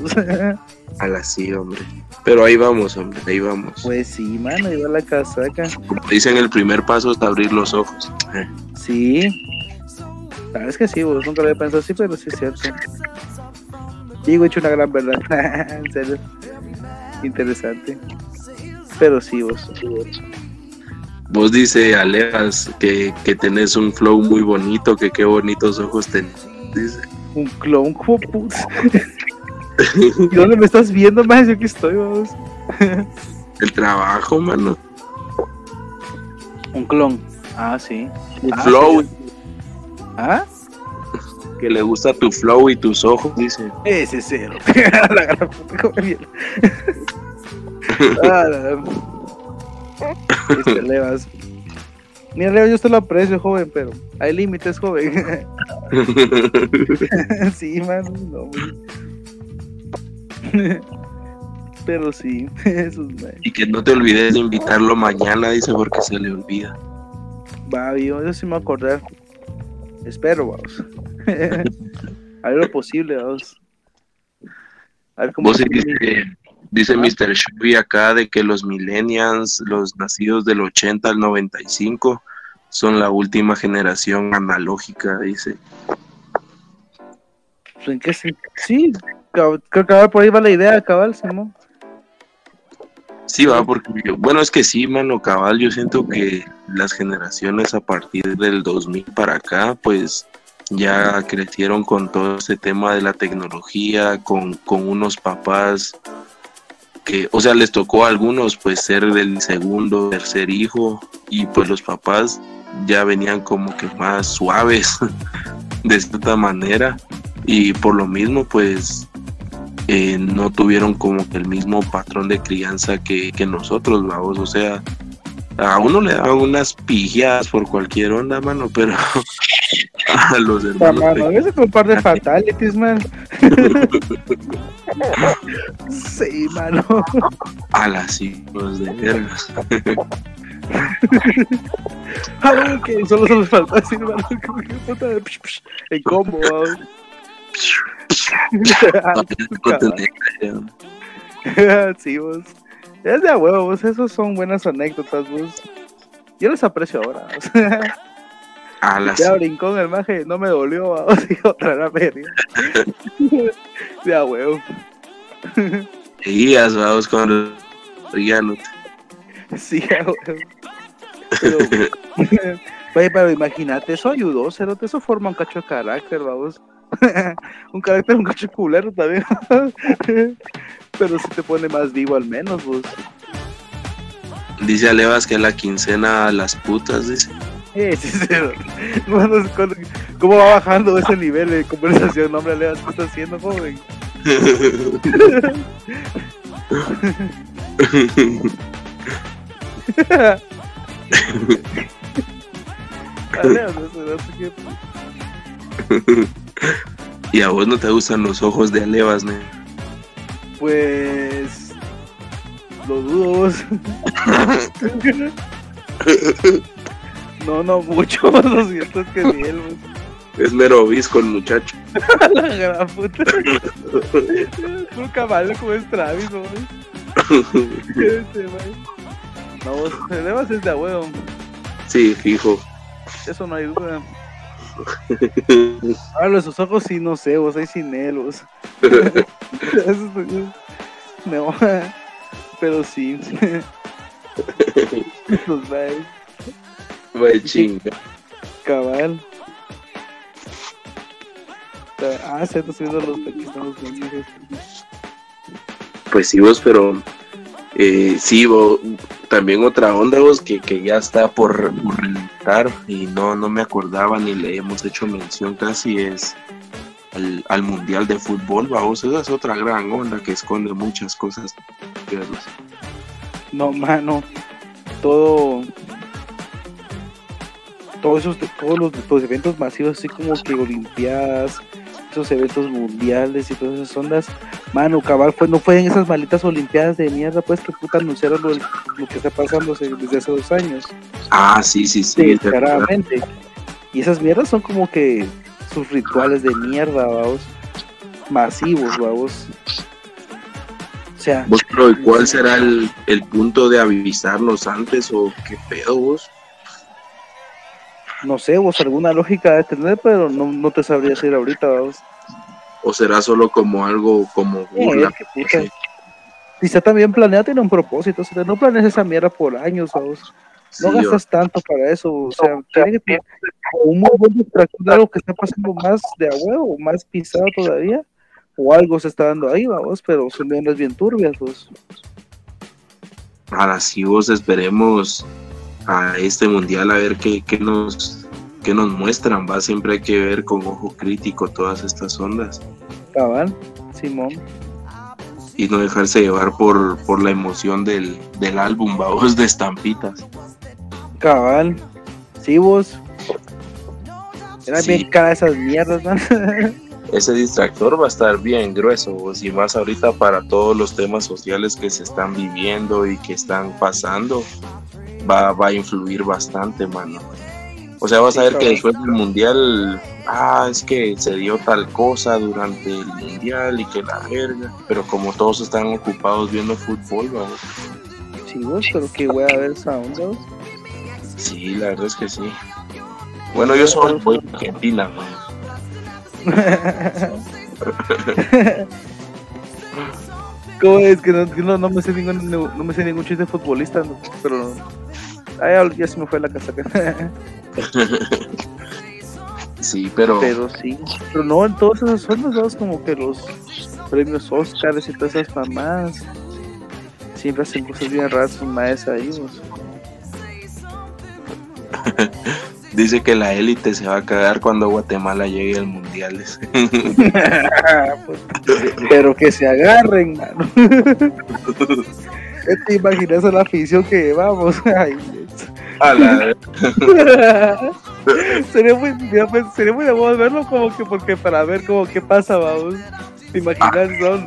A la sí, hombre. Pero ahí vamos, hombre, ahí vamos. Pues sí, mano, ahí va la casaca. dicen, el primer paso es abrir los ojos. Sí. La verdad es que sí, vos nunca lo había pensado así, pero sí es cierto. Digo, he hecho una gran verdad. en serio. Interesante. Pero sí, vos. Vos dice Alejas que, que tenés un flow muy bonito, que qué bonitos ojos tenés. Dice. Un clon, como putz. ¿Y dónde me estás viendo, más? Yo aquí estoy, vamos. El trabajo, mano. Un clon. Ah, sí. Un Ah, flow. sí. ¿Ah? Que le gusta tu flow y tus ojos, dice. Ese es cero. la gran puta ah, la... Este, Levas. Mira, Leo, yo te lo aprecio, joven, pero hay límites, joven. sí, mano, no, güey. pero sí, eso es y que no te olvides de invitarlo mañana, dice, porque se le olvida. Va, yo, yo sí me acordar. Espero, vamos. a ver lo posible, vamos. A ver cómo Vos se- dice. Mr. Shuby acá de que los millennials, los nacidos del 80 al 95, son la última generación analógica, dice. ¿En qué se- Sí, cab- creo que cabal por ahí va la idea, cabal, Simón. Sí, va, porque, yo- bueno, es que sí, mano, cabal, yo siento que las generaciones a partir del 2000 para acá, pues ya crecieron con todo este tema de la tecnología, con, con unos papás o sea, les tocó a algunos pues ser del segundo, tercer hijo y pues los papás ya venían como que más suaves de cierta manera y por lo mismo pues eh, no tuvieron como que el mismo patrón de crianza que, que nosotros, vamos, o sea, a uno le daban unas pijadas por cualquier onda, mano, pero a los Ah, hermanos mano, a veces con un par de fatalities, man. sí, mano. a las hijos de vergas. Ah, que solo se les faltó decir, mano. como que puta de psh, psh, En combo, vamos. sí, vos. Es de a huevo, vos. Esos son buenas anécdotas, vos. Yo les aprecio ahora. O sea, A las ya brincó en el maje, no me dolió, vamos. Y otra la. De a huevo. días, vamos con Riano. Sí, a huevo. Pero, Oye, pero imagínate, eso ayudó, Cerote, eso forma un cacho de carácter, vamos. un carácter, un cacho culero también. Pero sí te pone más vivo al menos, vos. Dice Alevas que la quincena a las putas, dice. Eh, sí, sí, Bueno, cuando- ¿Cómo va bajando ese nivel de conversación? No, hombre, Leas, ¿qué estás haciendo, joven? Leas, no y a vos no te gustan los ojos de Alevas, ¿no? Pues. Lo dudo. No, no mucho, lo siento, es que ni él. Es mero visco el muchacho. La gran puta. Un caballo como es Travis, vos. Este. No, es de huevo. Sí, fijo. Eso no hay duda. Ahora sus ojos sí, no sé, vos, ahí sin él, vos. No, pero sí. Los vibes, Vaya chinga. cabal. Ah, se están subiendo los aquí están los mensajes. Pues sí, vos, pero eh, sí, vos, también otra onda, vos, que, que ya está por, por reventar y no, no me acordaba ni le hemos hecho mención casi es al, al Mundial de Fútbol, vamos, esa es otra gran onda que esconde muchas cosas. No, mano, todo. Todos esos, todos los, los eventos masivos, así como que Olimpiadas, esos eventos mundiales y todas esas ondas, mano, cabal, fue, no fue en esas malitas Olimpiadas de mierda, pues que puta anunciaron lo, lo que está pasando desde hace dos años, Ah, sí, sí, sí. descaradamente. Y esas mierdas son como que sus rituales de mierda, vamos, masivos, vamos. O sea, Vos, pero ¿y ¿cuál será el, el punto de avisarnos antes o qué pedo vos? No sé, vos alguna lógica de tener, pero no, no te sabría decir ahorita, vamos. ¿O será solo como algo como burla? Eh, que Quizá también planea tiene un propósito, o sea, no planeas esa mierda por años, vamos. No gastas tanto para eso, o sea, tiene que un muy buen distractor de algo que está pasando más de a huevo, más pisado todavía, o algo se está dando ahí, vamos, pero son mierdas bien turbias, vos. Ahora sí, vos esperemos a este mundial a ver qué, qué nos qué nos muestran, va, siempre hay que ver con ojo crítico todas estas ondas. Cabal, Simón. Y no dejarse llevar por, por la emoción del, del álbum, vamos, de estampitas. Cabal, sí, vos. Era bien cara esas mierdas, ¿no? Ese distractor va a estar bien grueso, vos, y más ahorita para todos los temas sociales que se están viviendo y que están pasando, va, va a influir bastante, mano. O sea, vas a ver que después del mundial, ah, es que se dio tal cosa durante el mundial y que la verga. Pero como todos están ocupados viendo fútbol, vamos. Sí, vos, pero que voy a ver esa onda. Sí, la verdad es que sí. Bueno, yo soy de Argentina, ¿no? ¿Cómo es que no, no, me sé ningún, no, me sé ningún chiste futbolista? pero Ay, ya se me fue la casa. sí, pero. Pero sí. Pero no, en todas esas zonas, Como que los premios Oscars y todas esas mamás. Siempre hacen cosas bien raras sus maes ahí, Dice que la élite se va a cagar cuando Guatemala llegue al mundial. pero que se agarren, mano. ¿Te imaginas a la afición que llevamos? Ay, sería muy, pues, sería muy de modo verlo como que porque para ver como qué pasa, vamos. ¿Te imaginas eso,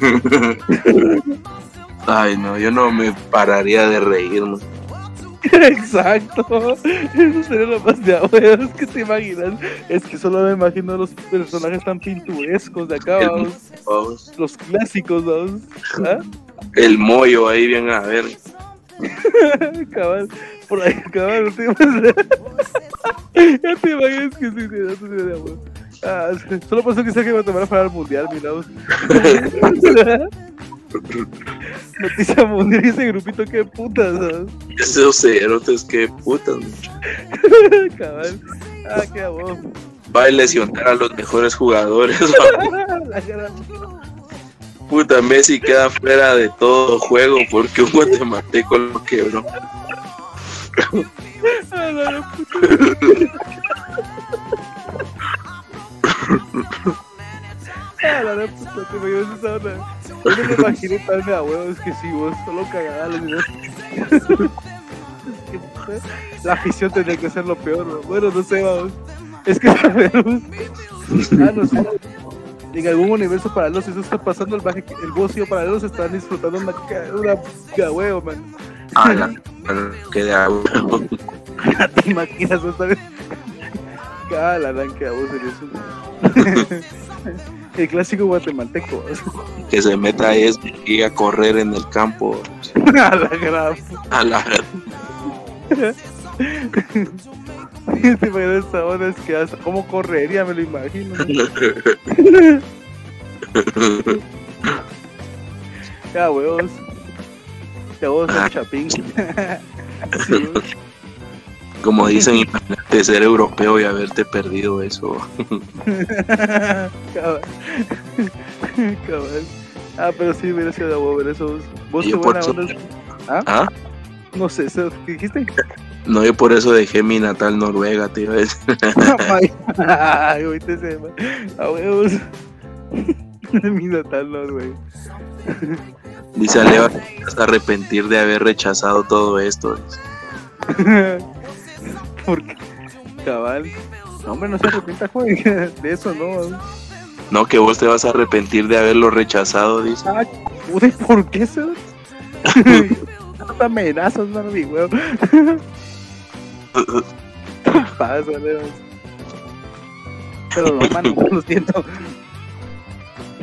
Ay, no, yo no me pararía de reírme. Exacto, eso sería lo más de abuelo, es que te imaginas, es que solo me imagino los personajes tan pinturescos de acá, vamos, los clásicos, vamos, ¿Ah? el mollo ahí bien a ver. Cabal, por ahí, cabal, no te imaginas. ya te imaginas que sí, no te amor. Ah, solo pasó que sea que iba a tomar para el mundial, mira. Noticia mundial y ese grupito, qué putas, ¿sabes? Esos cerotes, qué putas, cabal. Ah, qué amor. Va a lesionar a los mejores jugadores. Puta, Messi queda fuera de todo juego porque un guatemalteco lo quebró. Ah, la puta, te me esa onda. No me imaginé tan de a huevos que si vos solo cagada La afición tendría que ser lo peor, ¿no? Bueno, no sé, vamos. Es que sabemos. Ah, no sé en algún universo paralelo, si eso está pasando, el, baje, el bocio paralelo se están disfrutando una, una huevo, man. Ah, la, que de agua. ¿Te imaginas? ¿no sabes? Ah, la gran que eso. el clásico guatemalteco. que se meta es y a correr en el campo. a la gran. A la te imaginas esta es que hasta cómo correría, me lo imagino. ya, huevos. Ya, huevos, ah. chapín. Como dicen, imagínate ser europeo y haberte perdido eso. Cabal. Cabal. Ah, pero sí, hubiera sido de huevo ver eso. ¿Vos qué buena onda? ¿Ah? ¿Ah? No sé, ¿qué dijiste? No, yo por eso dejé mi natal Noruega, tío. Ay, te se A huevos. mi natal Noruega. Dice Aleva que vas a arrepentir de haber rechazado todo esto. Porque, cabal. No, hombre, no se arrepienta, joder. De eso no. No, que vos te vas a arrepentir de haberlo rechazado, dice. Ah, ¿por qué se? amenazas, no, mi Pasa, Pero no, mano, lo siento.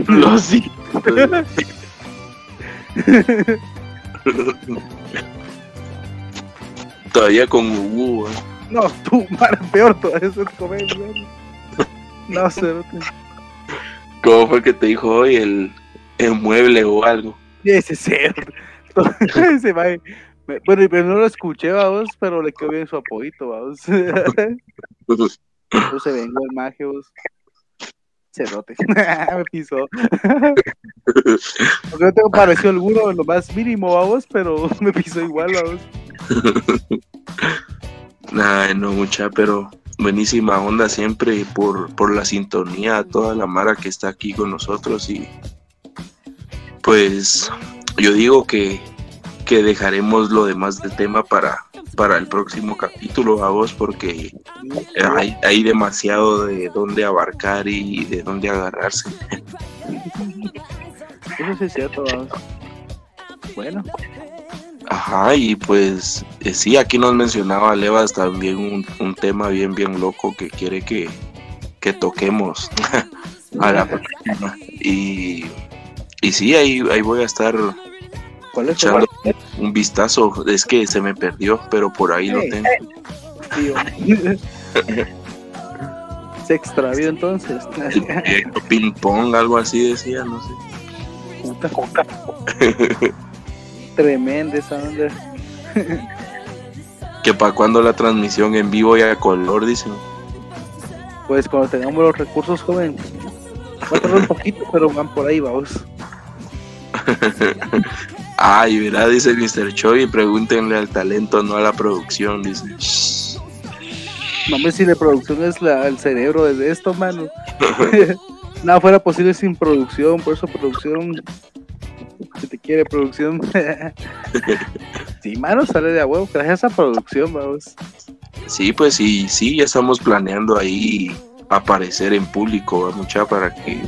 Lo siento. Todavía con Hugo, No, tú, Mara, peor todavía es comer, No, cerote. ¿Cómo fue que te dijo hoy el, el mueble o algo? Ese ser. Ese va. Bueno, pero no lo escuché, vamos, pero le quedó bien su apoyito, vamos. se vengo el magios. Cerote. me pisó. Porque no tengo parecido alguno en lo más mínimo, vamos, pero me pisó igual, vamos. Nah, no mucha, pero buenísima onda siempre por, por la sintonía, toda la mara que está aquí con nosotros y pues yo digo que, que dejaremos lo demás del tema para, para el próximo capítulo a vos porque hay, hay demasiado de dónde abarcar y de dónde agarrarse. Eso sí es cierto, Bueno. Ajá, y pues eh, sí, aquí nos mencionaba Levas también un, un tema bien, bien loco que quiere que, que toquemos a la próxima. Y, y sí, ahí, ahí voy a estar echando un vistazo. Es que se me perdió, pero por ahí lo tengo. se extravió entonces. ping pong, algo así decía, no sé. Puta, Tremenda esa onda. que para cuando la transmisión en vivo y a color, dicen. Pues cuando tengamos los recursos, joven. Va a tardar un poquito, pero van por ahí, vamos. Ay, verá, dice Mr. Choi, pregúntenle al talento, no a la producción, dice. No me si la producción es la, el cerebro de esto, mano. Nada fuera posible sin producción, por eso producción si te quiere producción. sí, mano, sale de a huevo, gracias a producción, vamos. Sí, pues sí, sí, ya estamos planeando ahí aparecer en público, mucha para que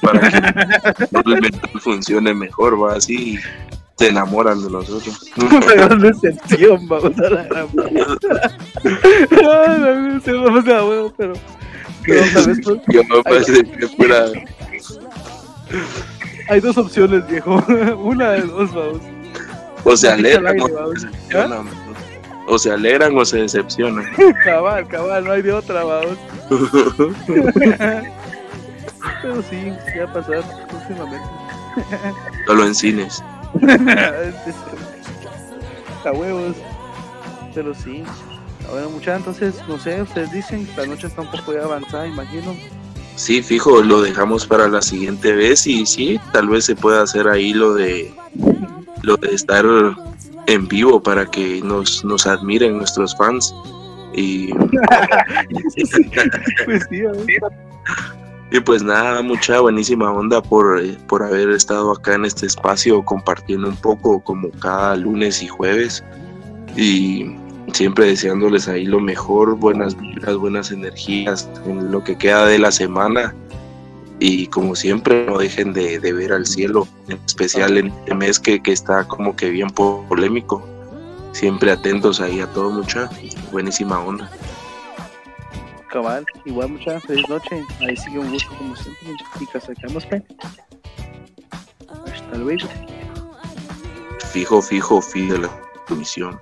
para que funcione mejor, va así se enamoran de nosotros. Pero decepción, vamos a la gran vamos a huevo, pero. Yo me parece que fuera. Hay dos opciones, viejo. Una de dos, vamos. O se alegran o se decepcionan. O se alegran o se decepcionan. Cabal, cabal, no hay de otra, vamos. Pero sí, ya va a pasar próximamente. Solo en cines. A huevos. Pero sí. Bueno, muchachos, entonces, no sé, ustedes dicen, la noche está un poco ya avanzada, imagino. Sí, fijo, lo dejamos para la siguiente vez y sí, tal vez se pueda hacer ahí lo de lo de estar en vivo para que nos, nos admiren nuestros fans. Y pues y pues nada, mucha buenísima onda por, por haber estado acá en este espacio compartiendo un poco como cada lunes y jueves. Y siempre deseándoles ahí lo mejor, buenas vibras, buenas energías en lo que queda de la semana. Y como siempre, no dejen de, ver al cielo, en especial en este mes que, que, está como que bien polémico. Siempre atentos ahí a todo, mucha buenísima onda. Cabal, igual mucha feliz noche. Ahí sigue un gusto como siempre. Y sacamos Hasta luego. Fijo, fijo, fijo la comisión.